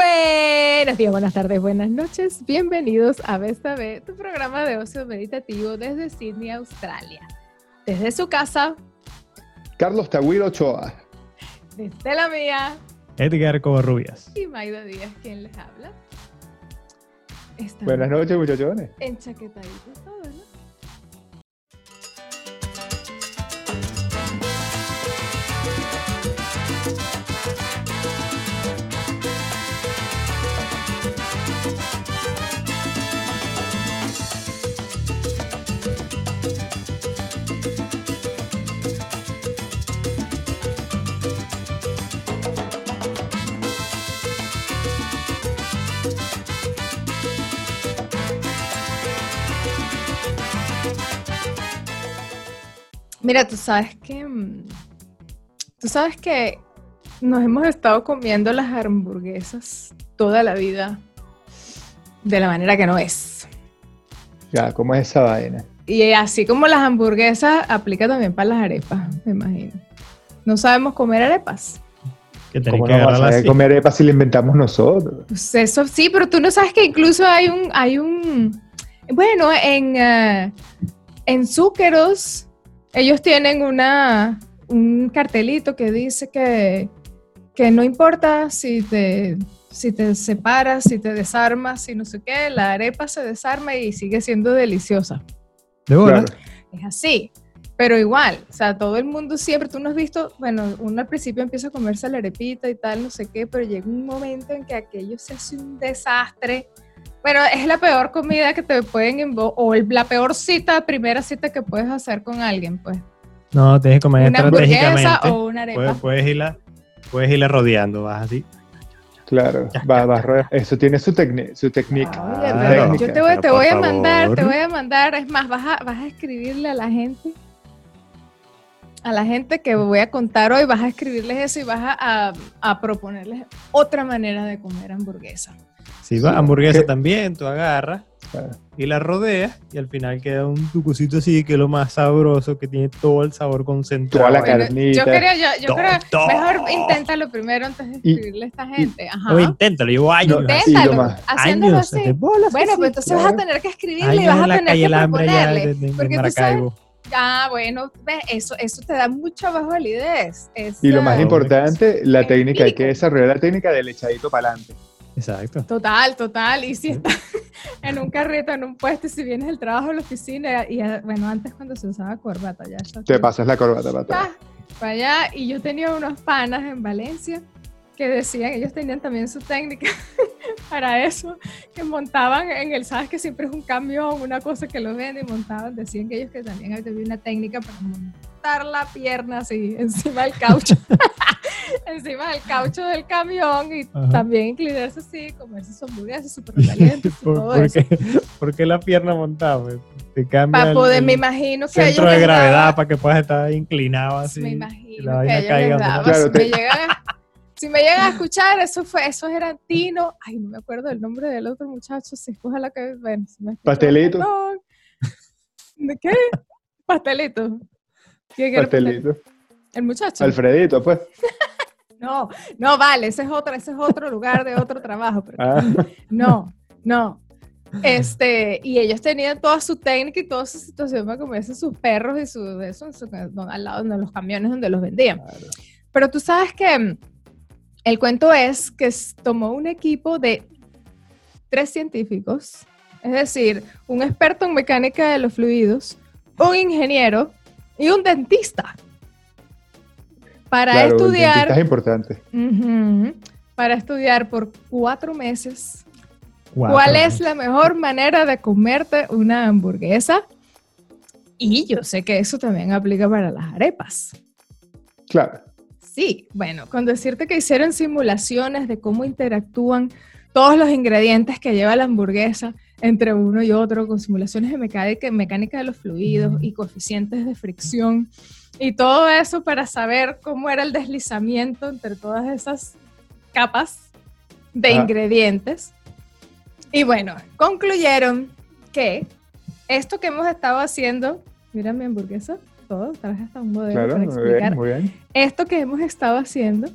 Buenos días, buenas tardes, buenas noches. Bienvenidos a BSB, tu programa de ocio meditativo desde Sydney, Australia. Desde su casa, Carlos Tagüiro Ochoa. desde la mía Edgar Covarrubias. y Maida Díaz, quien les habla. Estamos Buenas noches, muchachones. enchaquetaditos todos, ¿no? Mira, tú sabes que. mm, Tú sabes que nos hemos estado comiendo las hamburguesas toda la vida de la manera que no es. Ya, ¿cómo es esa vaina? Y así como las hamburguesas, aplica también para las arepas, me imagino. No sabemos comer arepas. Que ¿Cómo que no vamos a agarrarla saber así. comer arepas si la inventamos nosotros? Pues eso sí, pero tú no sabes que incluso hay un, hay un, bueno, en, eh, en Zúqueros, ellos tienen una, un cartelito que dice que, que no importa si te, si te separas, si te desarmas, si no sé qué, la arepa se desarma y sigue siendo deliciosa. De bola. Claro. Es así. Pero igual, o sea, todo el mundo siempre, tú no has visto, bueno, uno al principio empieza a comerse la arepita y tal, no sé qué, pero llega un momento en que aquello se hace un desastre. Bueno, es la peor comida que te pueden o el- la peor cita, primera cita que puedes hacer con alguien, pues. No, tienes que comer Una hamburguesa estratégicamente. o una arepa. Puedes, puedes irla, puedes irla rodeando, vas así. Claro, va, va, eso tiene su, su técnica. Pero yo te voy, te a mandar, te voy a mandar, es más, vas a, vas a escribirle a la gente, a la gente que voy a contar hoy, vas a escribirles eso y vas a, a- a proponerles otra manera de comer hamburguesa. Si va Sí, hamburguesa que- también, tú agarras Claro. y la rodeas y al final queda un tucucito así que es lo más sabroso, que tiene todo el sabor concentrado. Toda la. Carnita. yo creo, yo, yo creo, mejor inténtalo primero antes de escribirle a esta gente. Ajá. No, inténtalo, llevo años. No, Inténtalo, haciéndolo años, así. bolas Bueno, así, pues entonces claro. vas a tener que escribirle y vas a tener calle que proponerle. de, de- porque tú sabes, ah, bueno, ves, eso, eso te da mucha más validez. Es, Y lo más eh, importante, la técnica, hay que desarrollar la técnica del echadito para adelante. Exacto. Total, total. Y si estás en un carrito, en un puesto, y si vienes del trabajo a la oficina, y bueno, antes cuando se usaba corbata, ya. Te pasas la corbata para atrás. Para allá. Y yo tenía unos panas en Valencia que decían, ellos tenían también su técnica para eso, que montaban en el, sabes que siempre es un camión, una cosa que lo venden y montaban, decían que ellos que también había una técnica para montar la pierna así encima del caucho, encima del caucho del camión y Ajá. también inclinarse así, comerse sus hamburguesas súper calientes ¿Por, todo por eso. qué, por qué la pierna montada? pues? Te cambia el- el me imagino que centro de daba- gravedad para que puedas estar inclinado así. me imagino la que ellos caiga daba. Claro, si, te- me llegan a, si me llegan a escuchar, eso fue, esos eran Tino. Ay, no me acuerdo el nombre del otro muchacho. Si ojalá que, bueno, si me Pastelito. ¿De qué? Pastelito. ¿Quién era Pastelito. El muchacho. Alfredito, pues. No, no, vale, ese es otro, ese es otro lugar de otro trabajo. pero- Ah, No, no. Este, y ellos tenían toda su técnica y toda su situación para comerse sus perros y su, eso, su- al lado de los camiones donde los vendían. claro. Pero tú sabes que mm, el cuento es que tomó un equipo de tres científicos, es decir, un experto en mecánica de los fluidos, un ingeniero y un dentista. Para Claro, el estudiar dentista es importante. Para estudiar por cuatro meses cuál es la mejor manera de comerte una hamburguesa. Y yo sé que eso también aplica para las arepas. Claro. Sí, bueno, con decirte que hicieron simulaciones de cómo interactúan todos los ingredientes que lleva la hamburguesa entre uno y otro, con simulaciones de mecánica, mecánica de los fluidos y coeficientes de fricción y todo eso para saber cómo era el deslizamiento entre todas esas capas de Ah. ingredientes. Y bueno, concluyeron que esto que hemos estado haciendo, mira mi hamburguesa, todo, traje hasta un modelo Claro, para muy explicar bien, muy bien. esto que hemos estado haciendo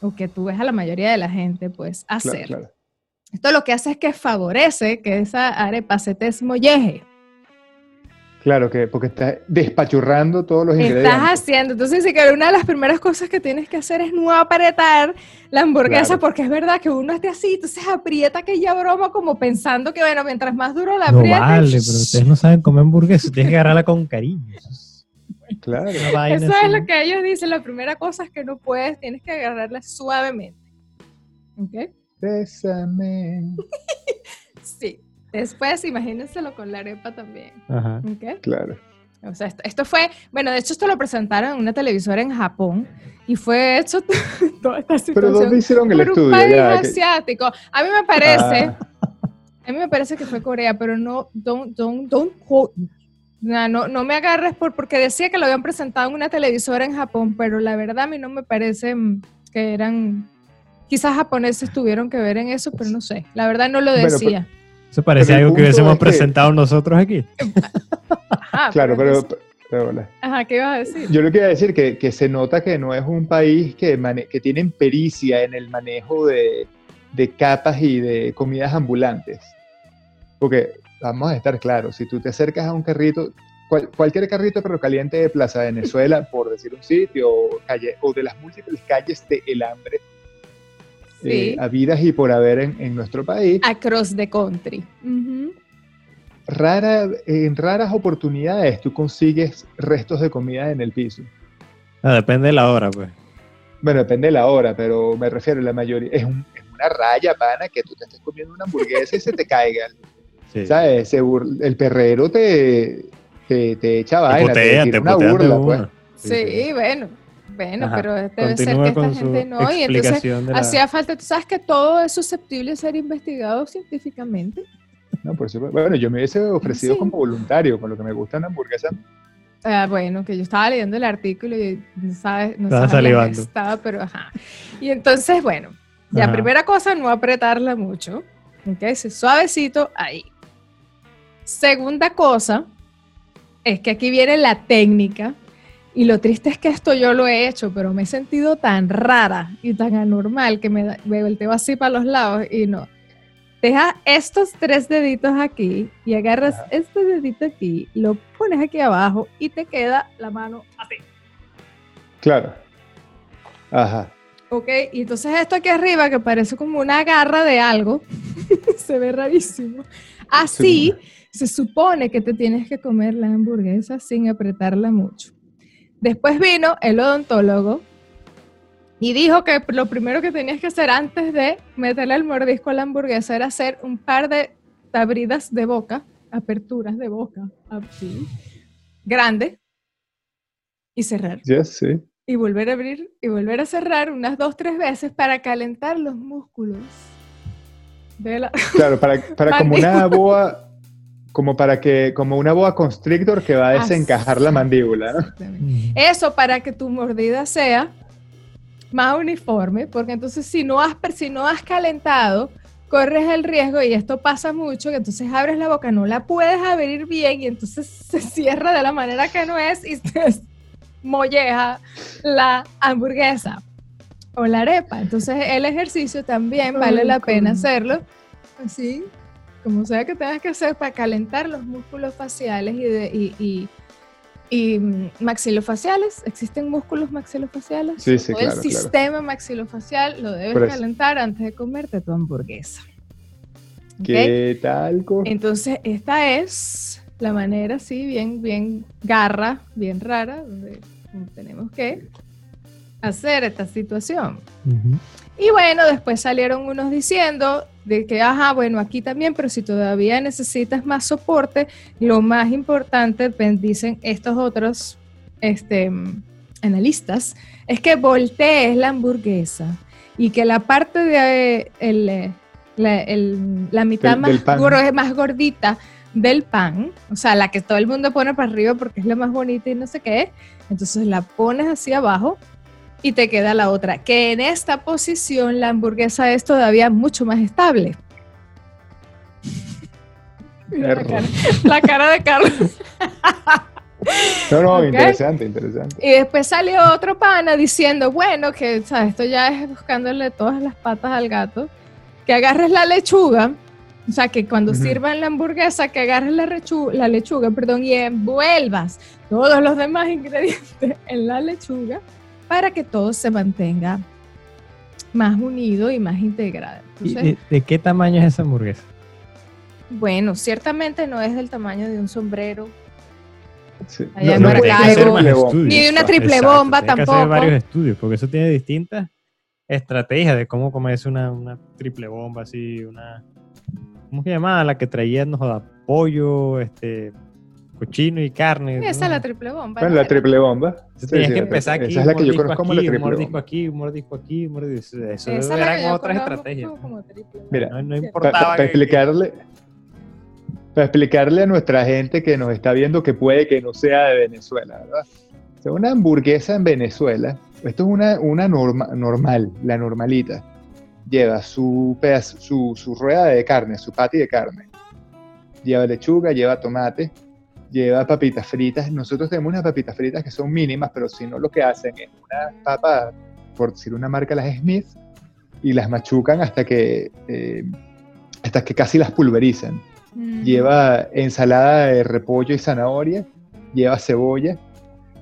o que tú ves a la mayoría de la gente pues Claro, hacer. claro. Esto lo que hace es que favorece que esa arepa se te esmolleje. Claro que porque estás despachurrando todos los Estás ingredientes. haciendo, entonces sí que una de las primeras cosas que tienes que hacer es no apretar la hamburguesa, Claro. porque es verdad que uno esté así, entonces aprieta aquella broma como pensando que, bueno, mientras más duro la No aprietas, vale, pero ustedes no saben comer hamburguesa, tienes que agarrarla con cariño. Eso es Claro. Eso así. es lo que ellos dicen. La primera cosa es que no puedes, tienes que agarrarla suavemente. ¿Ok? Bésame. Sí. Después, imagínenselo con la arepa también. Ajá. ¿Ok? Claro. O sea, esto, esto fue, bueno, de hecho esto lo presentaron en una televisora en Japón y fue hecho toda esta Pero situación ¿dónde hicieron el por un estudio? país Ya, asiático. A mí me parece, Ah, a mí me parece que fue Corea, pero no, don't, don't, don't quote. No, no, no me agarres por, porque decía que lo habían presentado en una televisora en Japón, pero la verdad a mí no me parece mm, que eran, quizás japoneses tuvieron que ver en eso, pero no sé, la verdad no lo Bueno, pero- decía. Eso parece Pero algo que hubiésemos que- presentado nosotros aquí. Ajá, claro, pero, pero hola. ajá, ¿qué ibas a decir? Yo lo que iba a decir que, que se nota que no es un país que, mane- que tienen pericia en el manejo de, de capas y de comidas ambulantes. Porque vamos a estar claros, si tú te acercas a un carrito, cual- cualquier carrito pero caliente de Plaza Venezuela, por decir un sitio, o, calle, o de las múltiples calles de El Hambre, Sí. eh, habidas y por haber en, en nuestro país, Across the country. Ujú. rara, en raras oportunidades tú consigues restos de comida en el piso. Ah, depende de la hora, pues. Bueno, depende de la hora, pero me refiero a la mayoría. Es, un- es una raya, pana, que tú te estés comiendo una hamburguesa y se te caiga. Sí. ¿Sabes? Se bur- el perrero te, te, te echa Te vaina, te tira te una burla, una. pues. Sí, bueno, bueno, Ajá. pero debe ser que esta gente no, y entonces la- hacía falta, tú sabes que todo es susceptible de ser investigado científicamente. No, por supuesto. Bueno, yo me hubiese ofrecido Sí. como voluntario, con lo que me gusta una hamburguesa. Ah, bueno, que yo estaba leyendo el artículo y no sabes, no Estaba salivando. estaba, pero ajá. Y entonces, bueno, ya Ajá. primera cosa, no apretarla mucho, ¿ok? Ese suavecito ahí. Segunda cosa, es que aquí viene la técnica, y lo triste es que esto yo lo he hecho, pero me he sentido tan rara y tan anormal que me, da- me volteo así para los lados y no. Deja estos tres deditos aquí y agarras Ajá. este dedito aquí, lo pones aquí abajo y te queda la mano así. Claro. Ajá. ¿Ok? Y entonces esto aquí arriba, que parece como una garra de algo, se ve rarísimo. Así se supone que te tienes que comer la hamburguesa sin apretarla mucho. Después vino el odontólogo y dijo que lo primero que tenías que hacer antes de meterle el mordisco a la hamburguesa era hacer un par de tabridas de boca, aperturas de boca, así, grande, y cerrar Ya sí. y volver a abrir y volver a cerrar unas dos, tres veces para calentar los músculos. De la... Claro, para, para como una boa, como para que, como una boa constrictor que va a desencajar la mandíbula, ¿no? Eso para que tu mordida sea más uniforme, porque entonces si no has, si no has calentado, corres el riesgo, y esto pasa mucho, que entonces abres la boca, no la puedes abrir bien y entonces se cierra de la manera que no es y se molleja la hamburguesa o la arepa. Entonces el ejercicio también vale la pena hacerlo así, como sea que tengas que hacer para calentar los músculos faciales y, de, y, y- y, mm, maxilofaciales. ¿Existen músculos maxilofaciales? Sí, sí, Todo claro, El claro. sistema maxilofacial lo debes calentar antes de comerte tu hamburguesa. ¿Qué tal? Entonces, esta es la manera, sí, bien, bien garra, bien rara, donde tenemos que hacer esta situación. Ujú. Y bueno, después salieron unos diciendo de que, ajá, bueno, aquí también, pero si todavía necesitas más soporte, lo más importante, dicen estos otros este, analistas, es que voltees la hamburguesa y que la parte de el, la, el- la mitad Del- del más, gor- más gordita del pan, o sea, la que todo el mundo pone para arriba porque es la más bonita y no sé qué, entonces la pones así abajo y te queda la otra. Que en esta posición la hamburguesa es todavía mucho más estable. La, cara, la cara de Carlos. No, no, Ok. interesante, interesante. Y después salió otro pana diciendo, bueno, que esto ya es buscándole todas las patas al gato, que agarres la lechuga, o sea, que cuando Ujú. sirvan la hamburguesa, que agarres la, la lechuga, perdón, y envuelvas todos los demás ingredientes en la lechuga para que todo se mantenga más unido y más integrado. ¿Y Entonces, de, de qué tamaño es esa hamburguesa? bueno, ciertamente no es del tamaño de un sombrero, Sí. No, no. Ni de una triple Exacto, bomba tiene que hacer tampoco. varios estudios, porque eso tiene distintas estrategias de cómo comerse una, una triple bomba así, una... ¿Cómo se llamaba? La que traía, no joda, pollo, este, cochino y carne. esa es ¿no? la triple bomba. Bueno, ¿no? la triple bomba. Entonces Sí, que la- empezar aquí, Esa es la que yo mordisco conozco como aquí, la triple mordisco bomba. aquí, mordisco aquí, mordisco. Eso Esa es la eran que yo otras conozco estrategias. como- como triple bomba. Mira, No, no Pa- importaba Para que- explicarle, para explicarle a nuestra gente que nos está viendo que puede que no sea de Venezuela, ¿verdad? O sea, una hamburguesa en Venezuela, esto es una, una norma- normal, la normalita. Lleva su, pedazo- su, su rueda de carne, su patty de carne. Lleva lechuga, lleva tomate, lleva papitas fritas. Nosotros tenemos unas papitas fritas que son mínimas, pero si no lo que hacen es una papa, por decir una marca, las Smith, y las machucan hasta que, eh, hasta que casi las pulverizan. Mm. Lleva ensalada de repollo y zanahoria, lleva cebolla,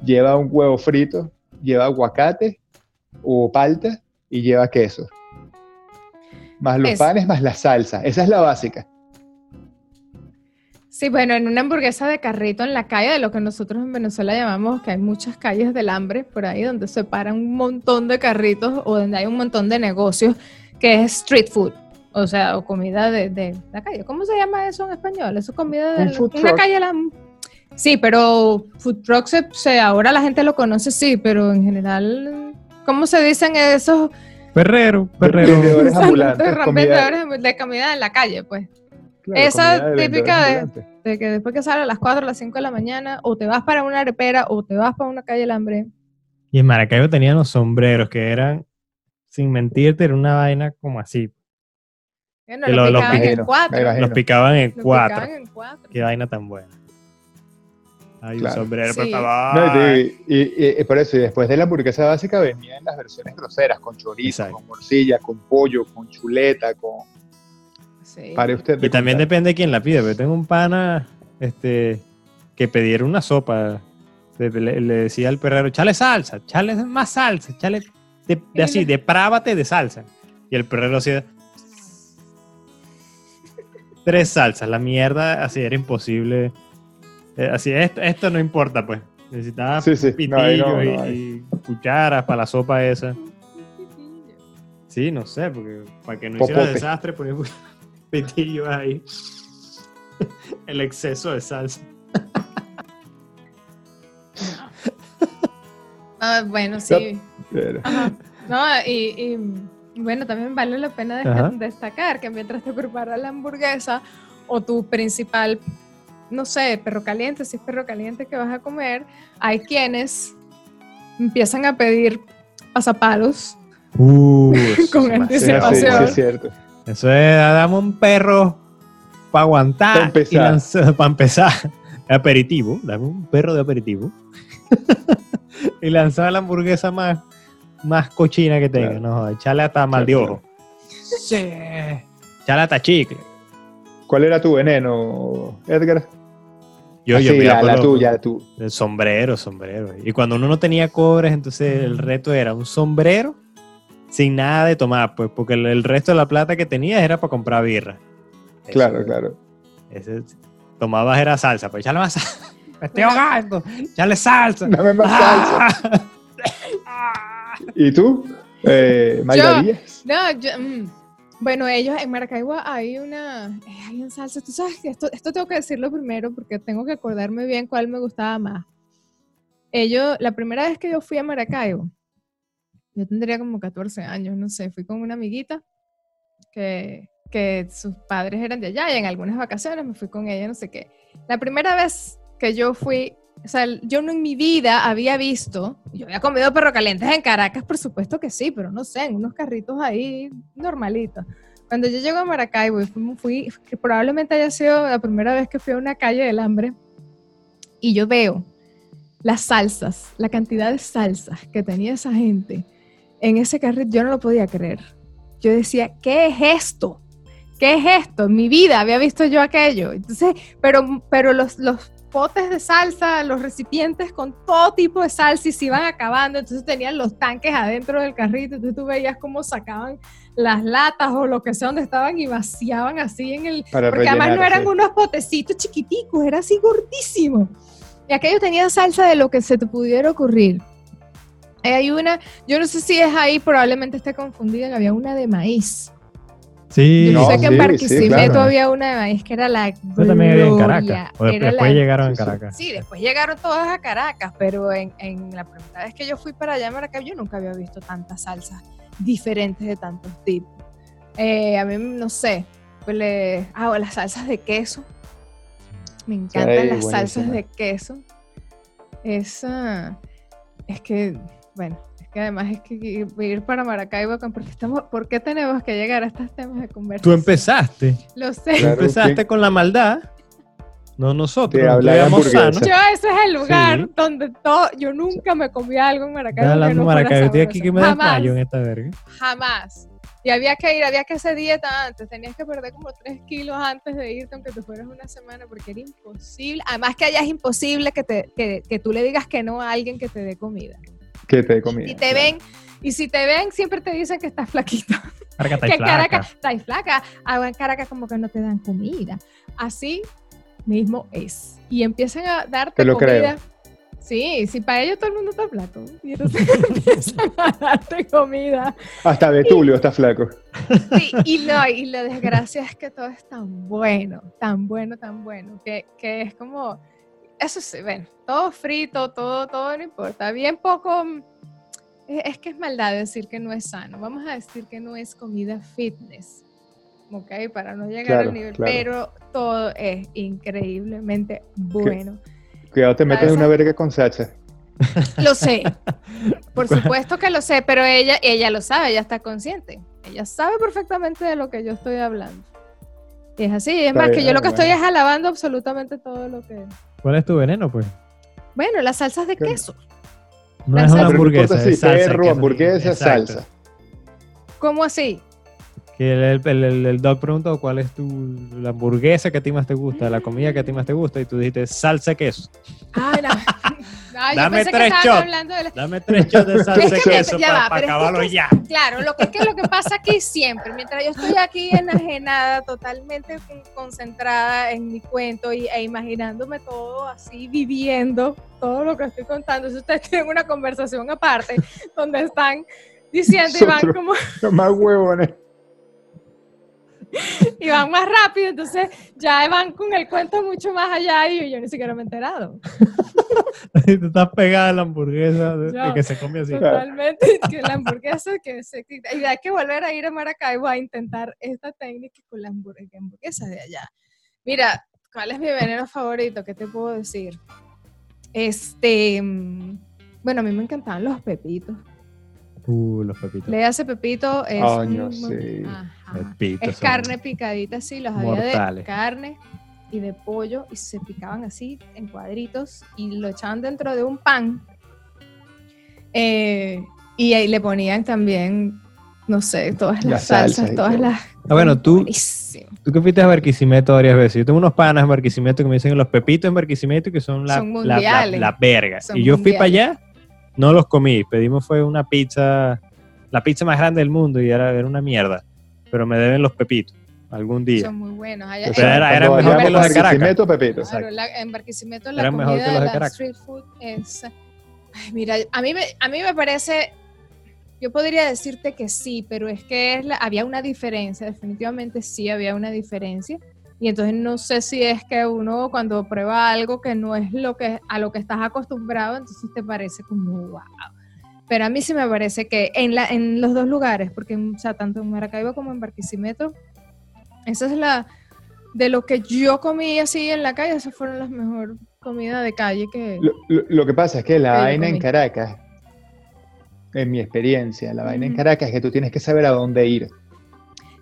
lleva un huevo frito, lleva aguacate o palta y lleva queso. Más los Es- panes, más la salsa. Esa es la básica. Sí, bueno, en una hamburguesa de carrito en la calle, de lo que nosotros en Venezuela llamamos que hay muchas calles del hambre por ahí, donde se paran un montón de carritos o donde hay un montón de negocios, que es street food. O sea, o comida de, de la calle. ¿Cómo se llama eso en español? Eso es comida de Un una calle. La... Sí, pero food truck se, se- ahora la gente lo conoce, sí, pero en general, ¿cómo se dicen esos Perrero, perrero. Vendedores ambulantes, de comida- vendedores de comida en la calle? Pues. Claro, Esa de típica de- que después que sale a las 4 a las 5 de la mañana, o te vas para una arepera o te vas para una calle del hambre. Y en Maracaibo tenían los sombreros que eran, sin mentirte, era una vaina como así. Bueno, picaban en cuatro. Los picaban en cuatro. picaban en cuatro. Qué vaina tan buena. Hay Claro. un sombrero, Sí. No, y, te- y- y- y por eso, y después de la hamburguesa básica venían las versiones groseras, con chorizo, Exacto. con morcilla, con pollo, con chuleta, con... Sí. Pare usted de Y también contar. depende de quién la pide. Pero tengo un pana este, que pidiera una sopa. Le, decía al perrero, chale salsa, chale más salsa, chale de, de así, deprávate de salsa. Y el perrero hacía tres salsas. La mierda, así era imposible. Eh, así, esto, esto no importa, pues. Necesitaba Sí, sí, no, ahí no, pitillos y- cucharas para la sopa esa. Sí, no sé, porque para que no hiciera Popote. desastre, ponía pitillos ahí. El exceso de salsa. Ah, bueno, sí. Ajá. No, y, y, bueno, también vale la pena Ajá. destacar que mientras te preparas la hamburguesa o tu principal, no sé, perro caliente, si es perro caliente que vas a comer, hay quienes empiezan a pedir pasapalos. Uh, Con Sí, sí, anticipación. es cierto. Eso es, dame un perro para aguantar. Pa' empezar. Para empezar. Aperitivo, dame un perro de aperitivo. y lanzar la hamburguesa más, más cochina que tenga. Claro. No, echarle hasta mal de ojo. Sí. Echarle hasta chicle. ¿Cuál era tu veneno, Edgar? Yo, Así, yo, mira, la, la tuya, tu. El sombrero, sombrero. Y cuando uno no tenía cobres, entonces el reto era un sombrero sin nada de tomar, pues, porque el, el resto de la plata que tenías era para comprar birra. Eso- Claro, claro. Ese, tomabas era salsa, pues echarle más salsa. Me estoy ahogando. Echarle salsa. Dame más salsa. Ah. ¿Y tú? Eh, Mayra Yo- Díaz. No, yo, mm, bueno, ellos en Maracaibo hay una, eh, hay un salsa, tú sabes que esto, esto tengo que decirlo primero porque tengo que acordarme bien cuál me gustaba más. Ellos, la primera vez que yo fui a Maracaibo, yo tendría como 14 años, no sé, fui con una amiguita que, que sus padres eran de allá y en algunas vacaciones me fui con ella, no sé qué. La primera vez que yo fui, o sea, yo no en mi vida había visto, yo había comido perro calientes en Caracas, por supuesto que sí, pero no sé, en unos carritos ahí normalitos. Cuando yo llego a Maracaibo y fui, fui- probablemente haya sido la primera vez que fui a una calle del hambre, y yo veo las salsas, la cantidad de salsas que tenía esa gente en ese carrito, yo no lo podía creer. Yo decía, ¿qué es esto? ¿Qué es esto? En mi vida había visto yo aquello. Entonces, pero, pero los, los potes de salsa, los recipientes con todo tipo de salsa y se iban acabando, entonces tenían los tanques adentro del carrito, entonces tú veías cómo sacaban las latas o lo que sea donde estaban y vaciaban así en el... Para porque además no eran sí. unos potecitos chiquiticos, era así gordísimo. Y aquello tenía salsa de lo que se te pudiera ocurrir. Eh, Hay una, yo no sé si es ahí, probablemente esté confundida, que había una de maíz. Sí, Yo No, sé que en sí, sí, Barquisimeto claro. había una de maíz que era la Eso también había en Caracas. O después la- llegaron en Sí, sí. Caracas. Sí, después llegaron todas a Caracas, pero en, en la primera vez que yo fui para allá a Maracaibo, yo nunca había visto tantas salsas diferentes de tantos tipos. Eh, a mí, no sé, pues le, ah, las salsas de queso. Me encantan Sí, las salsas de queso. Esa, es que, bueno, es que además es que ir para Maracaibo, porque estamos, ¿por qué tenemos que llegar a estos temas de conversación? Tú empezaste. Lo sé. Claro, empezaste con la maldad. No nosotros. Hamburguesa. sanos. Yo ese es el lugar Sí. donde todo, yo nunca me comí algo en Maracaibo. Hablando no Maracaibo, estoy aquí que me desmayo en Jamás, esta verga. jamás. Y había que ir, había que hacer dieta antes, tenías que perder como 3 kilos antes de irte, aunque te fueras una semana, porque era imposible. Además que allá es imposible que, te, que, que tú le digas que no a alguien que te dé comida. Que te comida. Y te ven, y si te ven, siempre te dicen que estás flaquito. Está que. Caracas estáis flaca, ah, en Caracas como que no te dan comida. Así mismo es. Y empiezan a darte Te lo comida. creo. Sí, si para ellos todo el mundo está flaco. Y entonces empiezan a darte comida. Hasta Betulio está flaco. Sí, y, no, y la desgracia es que todo es tan bueno, tan bueno, tan bueno, que, que es como, eso sí, ven, todo frito, todo, todo no importa. Bien poco, mm, es que es maldad decir que no es sano. Vamos a decir que no es comida fitness, ¿ok? Para no llegar Claro, al nivel, claro. pero todo es increíblemente bueno. Cuidado, te metes en una verga con Sacha. Lo sé, por supuesto que lo sé, pero ella, ella lo sabe, ella está consciente. Ella sabe perfectamente de lo que yo estoy hablando. Y es así, es Está más que yo lo que estoy bueno. es alabando absolutamente todo lo que... ¿Cuál es tu veneno, pues? Bueno, las salsas de ¿Qué? queso. No La es una hamburguesa, si es salsa. perro, queso. hamburguesa, Exacto. salsa. ¿Cómo así? Que el, el, el, el doc preguntó cuál es tu la hamburguesa que a ti más te gusta, la comida que a ti más te gusta, y tú dijiste salsa queso. Ay, no. Yo Dame pensé que tres estaban shots. hablando de la- Dame tres shots de salsa Es que me- queso ya para va, pero es que acabarlo es que- ya. Claro, lo que es que lo que pasa aquí siempre, mientras yo estoy aquí enajenada, totalmente con- concentrada en mi cuento y, e imaginándome todo así, viviendo todo lo que estoy contando, si ustedes tienen una conversación aparte donde están diciendo y van como más huevones. y van más rápido, entonces ya van con el cuento mucho más allá y yo ni siquiera me he enterado. Tú estás pegada a la hamburguesa de, que se come así. Totalmente, que la hamburguesa que se y hay que volver a ir a Maracaibo a intentar esta técnica con la hamburg- hamburguesa de allá. Mira, ¿cuál es mi veneno favorito? ¿Qué te puedo decir? Este, mm, bueno, a mí me encantaban los pepitos. Uh, los pepitos. Le hace pepito es sí. Es carne picadita así, los había de carne y de pollo y se picaban así en cuadritos y lo echaban dentro de un pan. Eh, y ahí le ponían también, no sé, todas las Las salsas todas las... Ah, bueno, tú, Buenísimo. tú que fuiste a Barquisimeto varias veces. Yo tengo unos panas en Barquisimeto que me dicen los pepitos en Barquisimeto que son la, Son la, la, mundiales. la verga. Son y yo fui para allá, no los comí. Pedimos fue una pizza, la pizza más grande del mundo y era, era una mierda. Pero me deben los pepitos algún día. Son muy buenos. Allá- O sea, era- era mejor que los de Caracas. Barquisimeto, Pepito. Claro, la- en Barquisimeto la Eran mejor comida que los de la street food es... Ay, mira, a mí, me, a mí me parece... Yo podría decirte que sí, pero es que es la- había una diferencia, definitivamente sí había una diferencia. Y entonces no sé si es que uno cuando prueba algo que no es lo que a lo que estás acostumbrado, entonces te parece como wow. Pero a mí sí me parece que en, la, en los dos lugares, porque o sea, tanto en Maracaibo como en Barquisimeto, esa es la de lo que yo comí así en la calle, esas fueron las mejores comidas de calle que Lo, lo- lo que pasa es que la Que vaina en. Caracas, en mi experiencia, la vaina en. Caracas es que tú tienes que saber a dónde ir.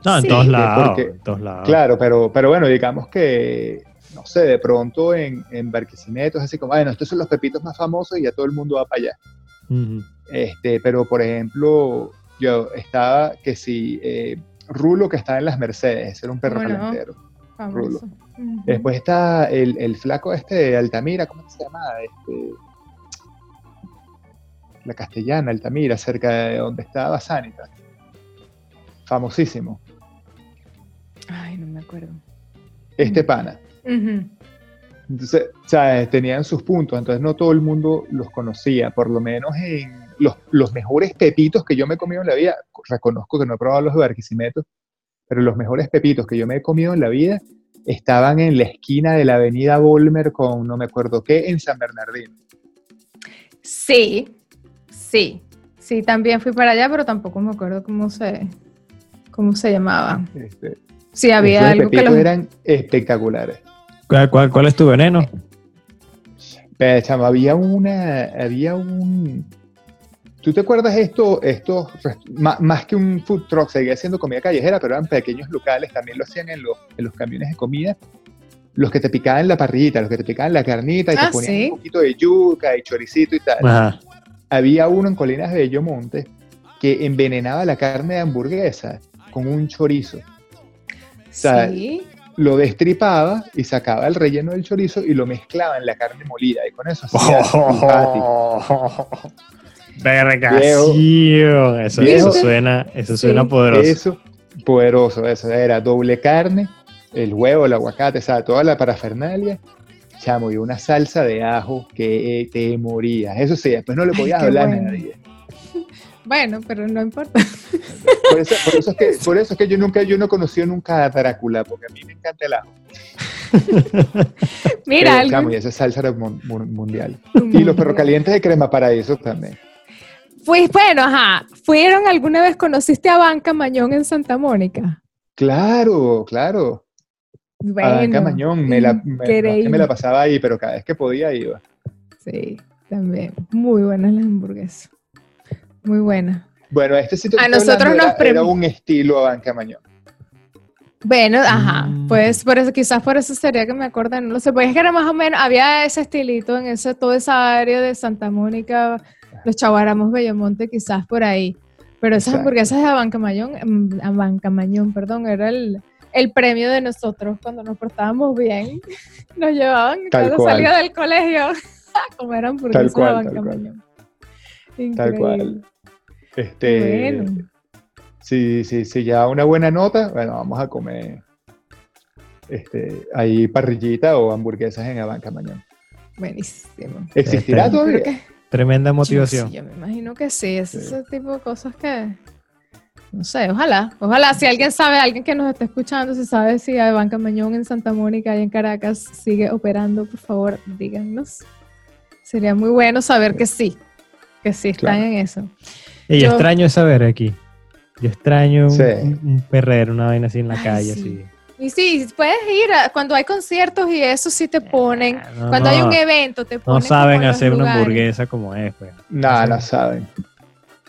No, en Sí. todos lados. porque- en todos lados. Claro, pero, pero bueno, digamos que no sé, de pronto en, en Barquisimeto es así como, bueno, estos son los pepitos más famosos y ya todo el mundo va para allá. Este, pero por ejemplo, yo estaba que si eh, Rulo que estaba en las Mercedes, era un perro ¿Cómo no? calentero. Famoso. Ujú. Después está el, el flaco este de Altamira, ¿cómo se llama? Este, la castellana, Altamira, cerca de donde estaba Sanitas. Famosísimo. Me acuerdo. Este pana. Ujú. Entonces, ¿sabes? Tenían sus puntos, entonces no todo el mundo los conocía, por lo menos en los, los mejores pepitos que yo me he comido en la vida, reconozco que no he probado los de Barquisimeto, pero los mejores pepitos que yo me he comido en la vida estaban en la esquina de la avenida Volmer con no me acuerdo qué, en San Bernardino. Sí, sí, sí, también fui para allá, pero tampoco me acuerdo cómo se, cómo se llamaba. Este, Sí, había esos algo que los... eran espectaculares. ¿Cuál, cuál, cuál es tu veneno? Pero, chamo, había una, había un... ¿Tú te acuerdas esto, estos, ma- más, que un food truck, seguía siendo comida callejera, pero eran pequeños locales, también lo hacían en los, en los camiones de comida, los que te picaban la parrillita, los que te picaban la carnita y Ah, te ponían sí. un poquito de yuca y choricito y tal. Ajá. Había uno en Colinas de Bellomonte que envenenaba la carne de hamburguesa con un chorizo. Sea, Sí, Lo destripaba y sacaba el relleno del chorizo y lo mezclaba en la carne molida y con eso hacía un patty. Verga, Eso, eso suena, eso Sí. suena poderoso. Eso, poderoso, eso era doble carne, el huevo, el aguacate, o sea, toda la parafernalia, chamo, y una salsa de ajo que te morías. Eso sí, después no le podías hablar a bueno. nadie. bueno, pero no importa. Por eso, por eso es que, por eso es que yo nunca, yo no conocí nunca a Drácula, porque a mí me encanta el ajo. Mira, Pero, algo- chamo, y esa salsa era mun- mun- mundial. Y los perros calientes de crema paraíso también. Pues bueno, ajá. ¿Fueron alguna vez, conociste a Banca Mañón en Santa Mónica? Claro, claro. Bueno, a Banca Mañón, me la, me, la pasaba ahí, pero cada vez que podía iba. Sí, también. Muy buenas las hamburguesas. Muy buenas. Bueno, este sitio A nosotros hablando nos era, era un estilo a Banca Mañón. Bueno, ajá, Mm. pues por eso, quizás por eso sería que me acuerdan, no lo sé, pues es que era más o menos, había ese estilito en ese, toda esa área de Santa Mónica, los Chaguaramos, Bellomonte, quizás por ahí, pero esas Exacto. hamburguesas de Bancamañón, mm, a Bancamañón, perdón, era el, el premio de nosotros cuando nos portábamos bien, nos llevaban Tal cuando salía del colegio a comer hamburguesas cual, de tal cual. Bancamañón. Tal cual. Este, Bueno. si, si, si ya una buena nota, bueno, vamos a comer este, ahí parrillita o hamburguesas en Abanca mañana. Buenísimo. ¿Existirá Este, todavía? Que- Tremenda Yo motivación. sí, Yo, me imagino que sí, es Sí. ese tipo de cosas que, no sé, ojalá, ojalá, si alguien sabe, alguien que nos está escuchando, si sabe si hay Banca Mañón en Santa Mónica y en Caracas sigue operando, por favor, díganos. Sería muy bueno saber que sí, que sí están Claro. en eso. Y yo Yo- extraño saber aquí. Yo extraño un, Sí. un- un perrero, una vaina así en la Ay, calle, sí. así. Y sí, puedes ir a- cuando hay conciertos y eso sí te ponen, Ah, no, cuando hay un evento te ponen No saben como hacer una hamburguesa como es, pues. Nada, No no sé. saben.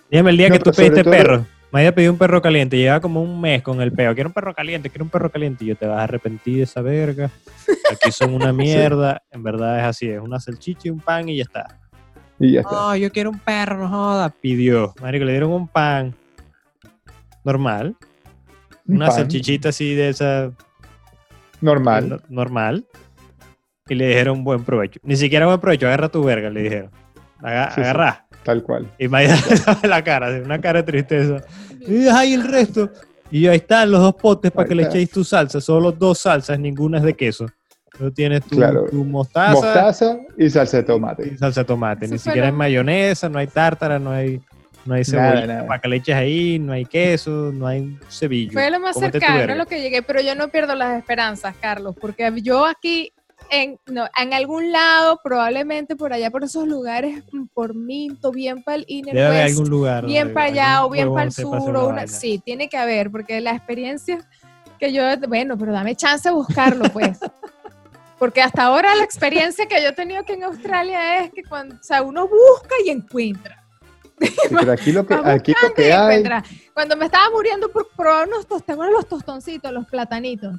Dígame el día No, que tú pediste todo- perro. Me había pedido un perro caliente. Lleva como un mes con el peo. Quiero un perro caliente, quiero un perro caliente. Y yo te vas a arrepentir de esa verga. Aquí son una mierda. En verdad es así. Es una salchicha y un pan y ya está. Y ya está. No, yo quiero un perro, no joda. Pidió. Marico, le dieron un pan normal. Un Una pan salchichita así de esa Normal. no- normal. Y le dijeron buen provecho. Ni siquiera buen provecho, agarra tu verga, le dijeron. Aga- Sí, sí. agarrá. Tal cual. Y sabe la cara, una cara de tristeza. Y ahí el resto. Y ahí están los dos potes para que le echéis tu salsa. Solo dos salsas, ninguna es de queso. No tienes tu, Claro. tu mostaza, Mostaza y salsa de y tomate. salsa de tomate. Eso Ni siquiera hay mayonesa, no hay tártara, no hay, no hay cebolla nada. para que le eches ahí, no hay queso, no hay cebillo. Fue lo más Cómete cercano a lo que llegué, pero yo no pierdo las esperanzas, Carlos, porque yo aquí, en, no, en algún lado, probablemente por allá, por esos lugares, mm, por Minto, bien para el Inner Debe haber West, algún lugar. bien para allá o bien para el sur, o una sí, tiene que haber, porque la experiencia que yo, bueno, pero dame chance de buscarlo, pues. Porque hasta ahora la experiencia que yo he tenido aquí en Australia es que cuando, o sea, uno busca y encuentra. Sí, pero aquí lo que, aquí lo y que hay. Cuando me estaba muriendo por probar unos tostones, los tostoncitos, los platanitos.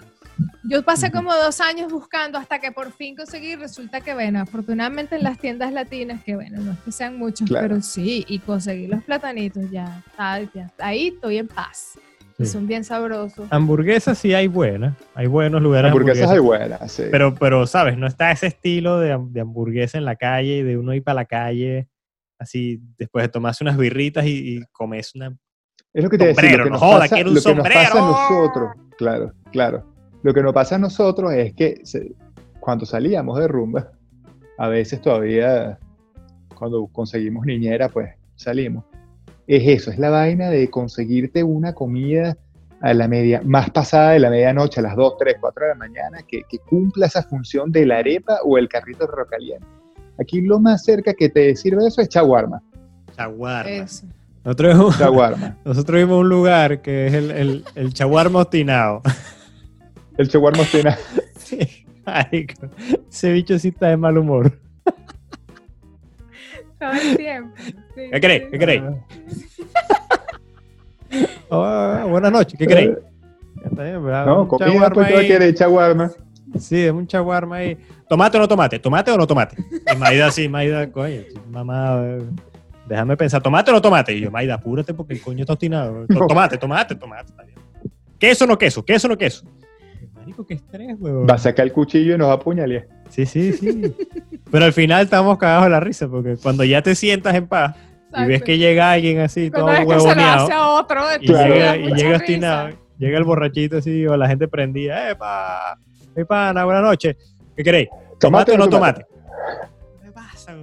Yo pasé como dos años buscando hasta que por fin conseguí. Resulta que, bueno, afortunadamente en las tiendas latinas, que bueno, no es que sean muchos, Claro. pero sí, y conseguí los platanitos ya. ya. Ahí estoy en paz. Y Sí. son bien sabrosos. Hamburguesas sí hay buenas. Hay buenos lugares Hamburguesas hay buenas, sí. Pero, pero, ¿sabes? No está ese estilo de, de hamburguesa en la calle, de uno ir para la calle, así, después de tomarse unas birritas y, y comes una... Es lo que te decía, Sombrero, lo que no joda, pasa, quiero un lo que nos pasa a sombrero. nosotros, claro, claro. Lo que nos pasa a nosotros es que se- cuando salíamos de rumba, a veces todavía, cuando conseguimos niñera, pues salimos. Es eso, es la vaina de conseguirte una comida a la media, más pasada de la medianoche, a las 2, 3, 4 de la mañana, que, que cumpla esa función de la arepa o el carrito de caliente. Aquí lo más cerca que te sirve eso es chaguarma. Chaguarma. Eso. Nosotros vimos, Chaguarma. nosotros vimos un lugar que es el, el, el chaguarma. El chaguarma tiene Sí, marico, ese bicho sí está de mal humor. Todo el tiempo. ¿Qué crees? sí. ¿Qué crees? Oh, buenas noches, ¿qué crees? Ya está bien, ¿verdad? No, comida, chaguarma pues tú ahí. quieres chaguarma. Sí, es un chaguarma ahí. ¿Tomate o no tomate? ¿Tomate o no tomate? Y Maida sí, Maida, coño, mamá, eh, déjame pensar, ¿tomate o no tomate? Y yo, Maida, apúrate porque el coño está obstinado. To- Tomate, tomate, tomate. está bien. ¿Queso o no queso? ¿Queso o no queso? Marico, qué estrés, huevón. Va a sacar el cuchillo y nos va a apuñalar. Sí, sí, sí. Pero al final estamos cagados de la risa porque cuando ya te sientas en paz y ves que llega alguien así, todo Cuando ves que se lo huevoneado, hace a otro, de y llega, y llega risa. obstinado, llega el borrachito así o la gente prendida, ¡epa! ¡Mi pana, buenas noches! ¿Qué queréis? ¿Tomate o no tomate? ¿Qué pasa?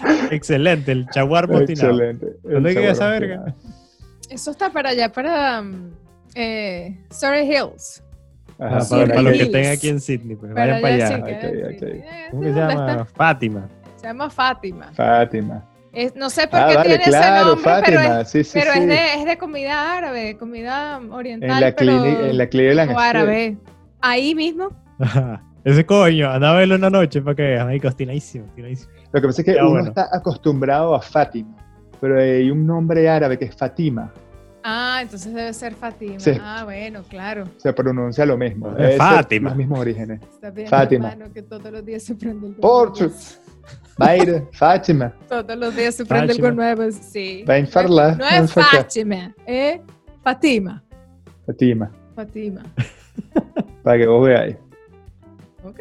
Excelente, el chaguarma obstinado. Excelente. El ¿Dónde queda esa verga? Eso está para allá, para um, eh, Surrey Hills. Ajá, para, para los que estén aquí en Sydney, pues Para vayan para allá, sí, eh, ¿Cómo que se ¿dónde llama? está? Fátima. Se llama Fátima. Fátima. Es- no sé por Ah, qué vale, tiene ese claro, nombre, pero, Fátima. es, sí, sí, pero sí. es, de, es de comida árabe, de comida oriental, en, la pero clínica, en la Cleveland o Street. árabe. Ahí mismo. Ese coño, anda a verlo una noche para que veas, obstinadísimo, obstinadísimo. Lo que pasa es que Ya, uno bueno. está acostumbrado a Fátima, pero hay un nombre árabe que es Fatima. Ah, entonces debe ser Fátima. Sí. Ah, bueno, claro. Se pronuncia lo mismo. Es debe ser Fátima. Los mismos orígenes. Está bien, Fátima. hermano, que todos los días se prende el Portu. Baire, Fátima. Todos los días se prende algo Fátima. nuevo, sí. Va a infarla. No es Fátima, es Fátima. Fatima. Fátima. Para que vos veáis. Ok.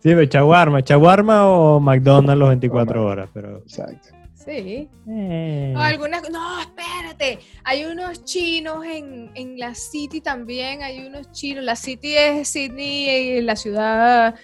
Sí, pero chaguarma, chaguarma o McDonald's los 24 Oh, horas, pero... Exacto. Sí. Eh, O algunas. No, espérate. Hay unos chinos en, en la City también. Hay unos chinos. La City es Sydney, la ciudad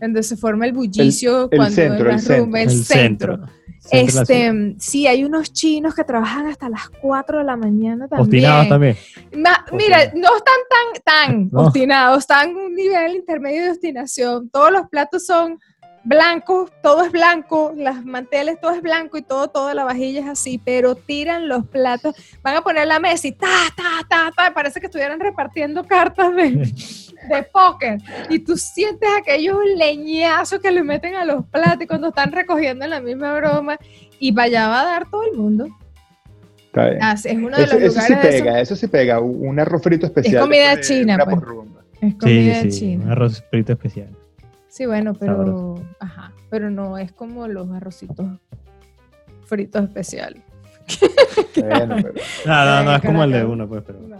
donde se forma el bullicio el cuando centro, en el rumba, el, el centro. centro. Centro. Este, sí, hay unos chinos que trabajan hasta las 4 de la mañana también. Obstinados también. Ma- mira, no están tan, tan No. obstinados, están en un nivel intermedio de obstinación. Todos los platos son blancos, todo es blanco, las manteles, todo es blanco y todo, toda la vajilla es así, pero tiran los platos, van a poner la mesa y ta, ta, ta, ta, parece que estuvieran repartiendo cartas de, de póker. Y tú sientes aquellos leñazos que le meten a los platos y cuando están recogiendo en la misma broma y vaya va a dar todo el mundo. Está bien. Así, es uno de Eso, los eso sí lugares de esos- pega, eso sí pega. Un arroz frito especial. comida después de china, pues. Es Sí, comida sí, un china. arroz frito especial. Sí, bueno, pero, Sabroso. ajá, pero no es como los arrocitos fritos especiales. Bueno, pero- No, no, no, es como el de uno, pues, pero... No.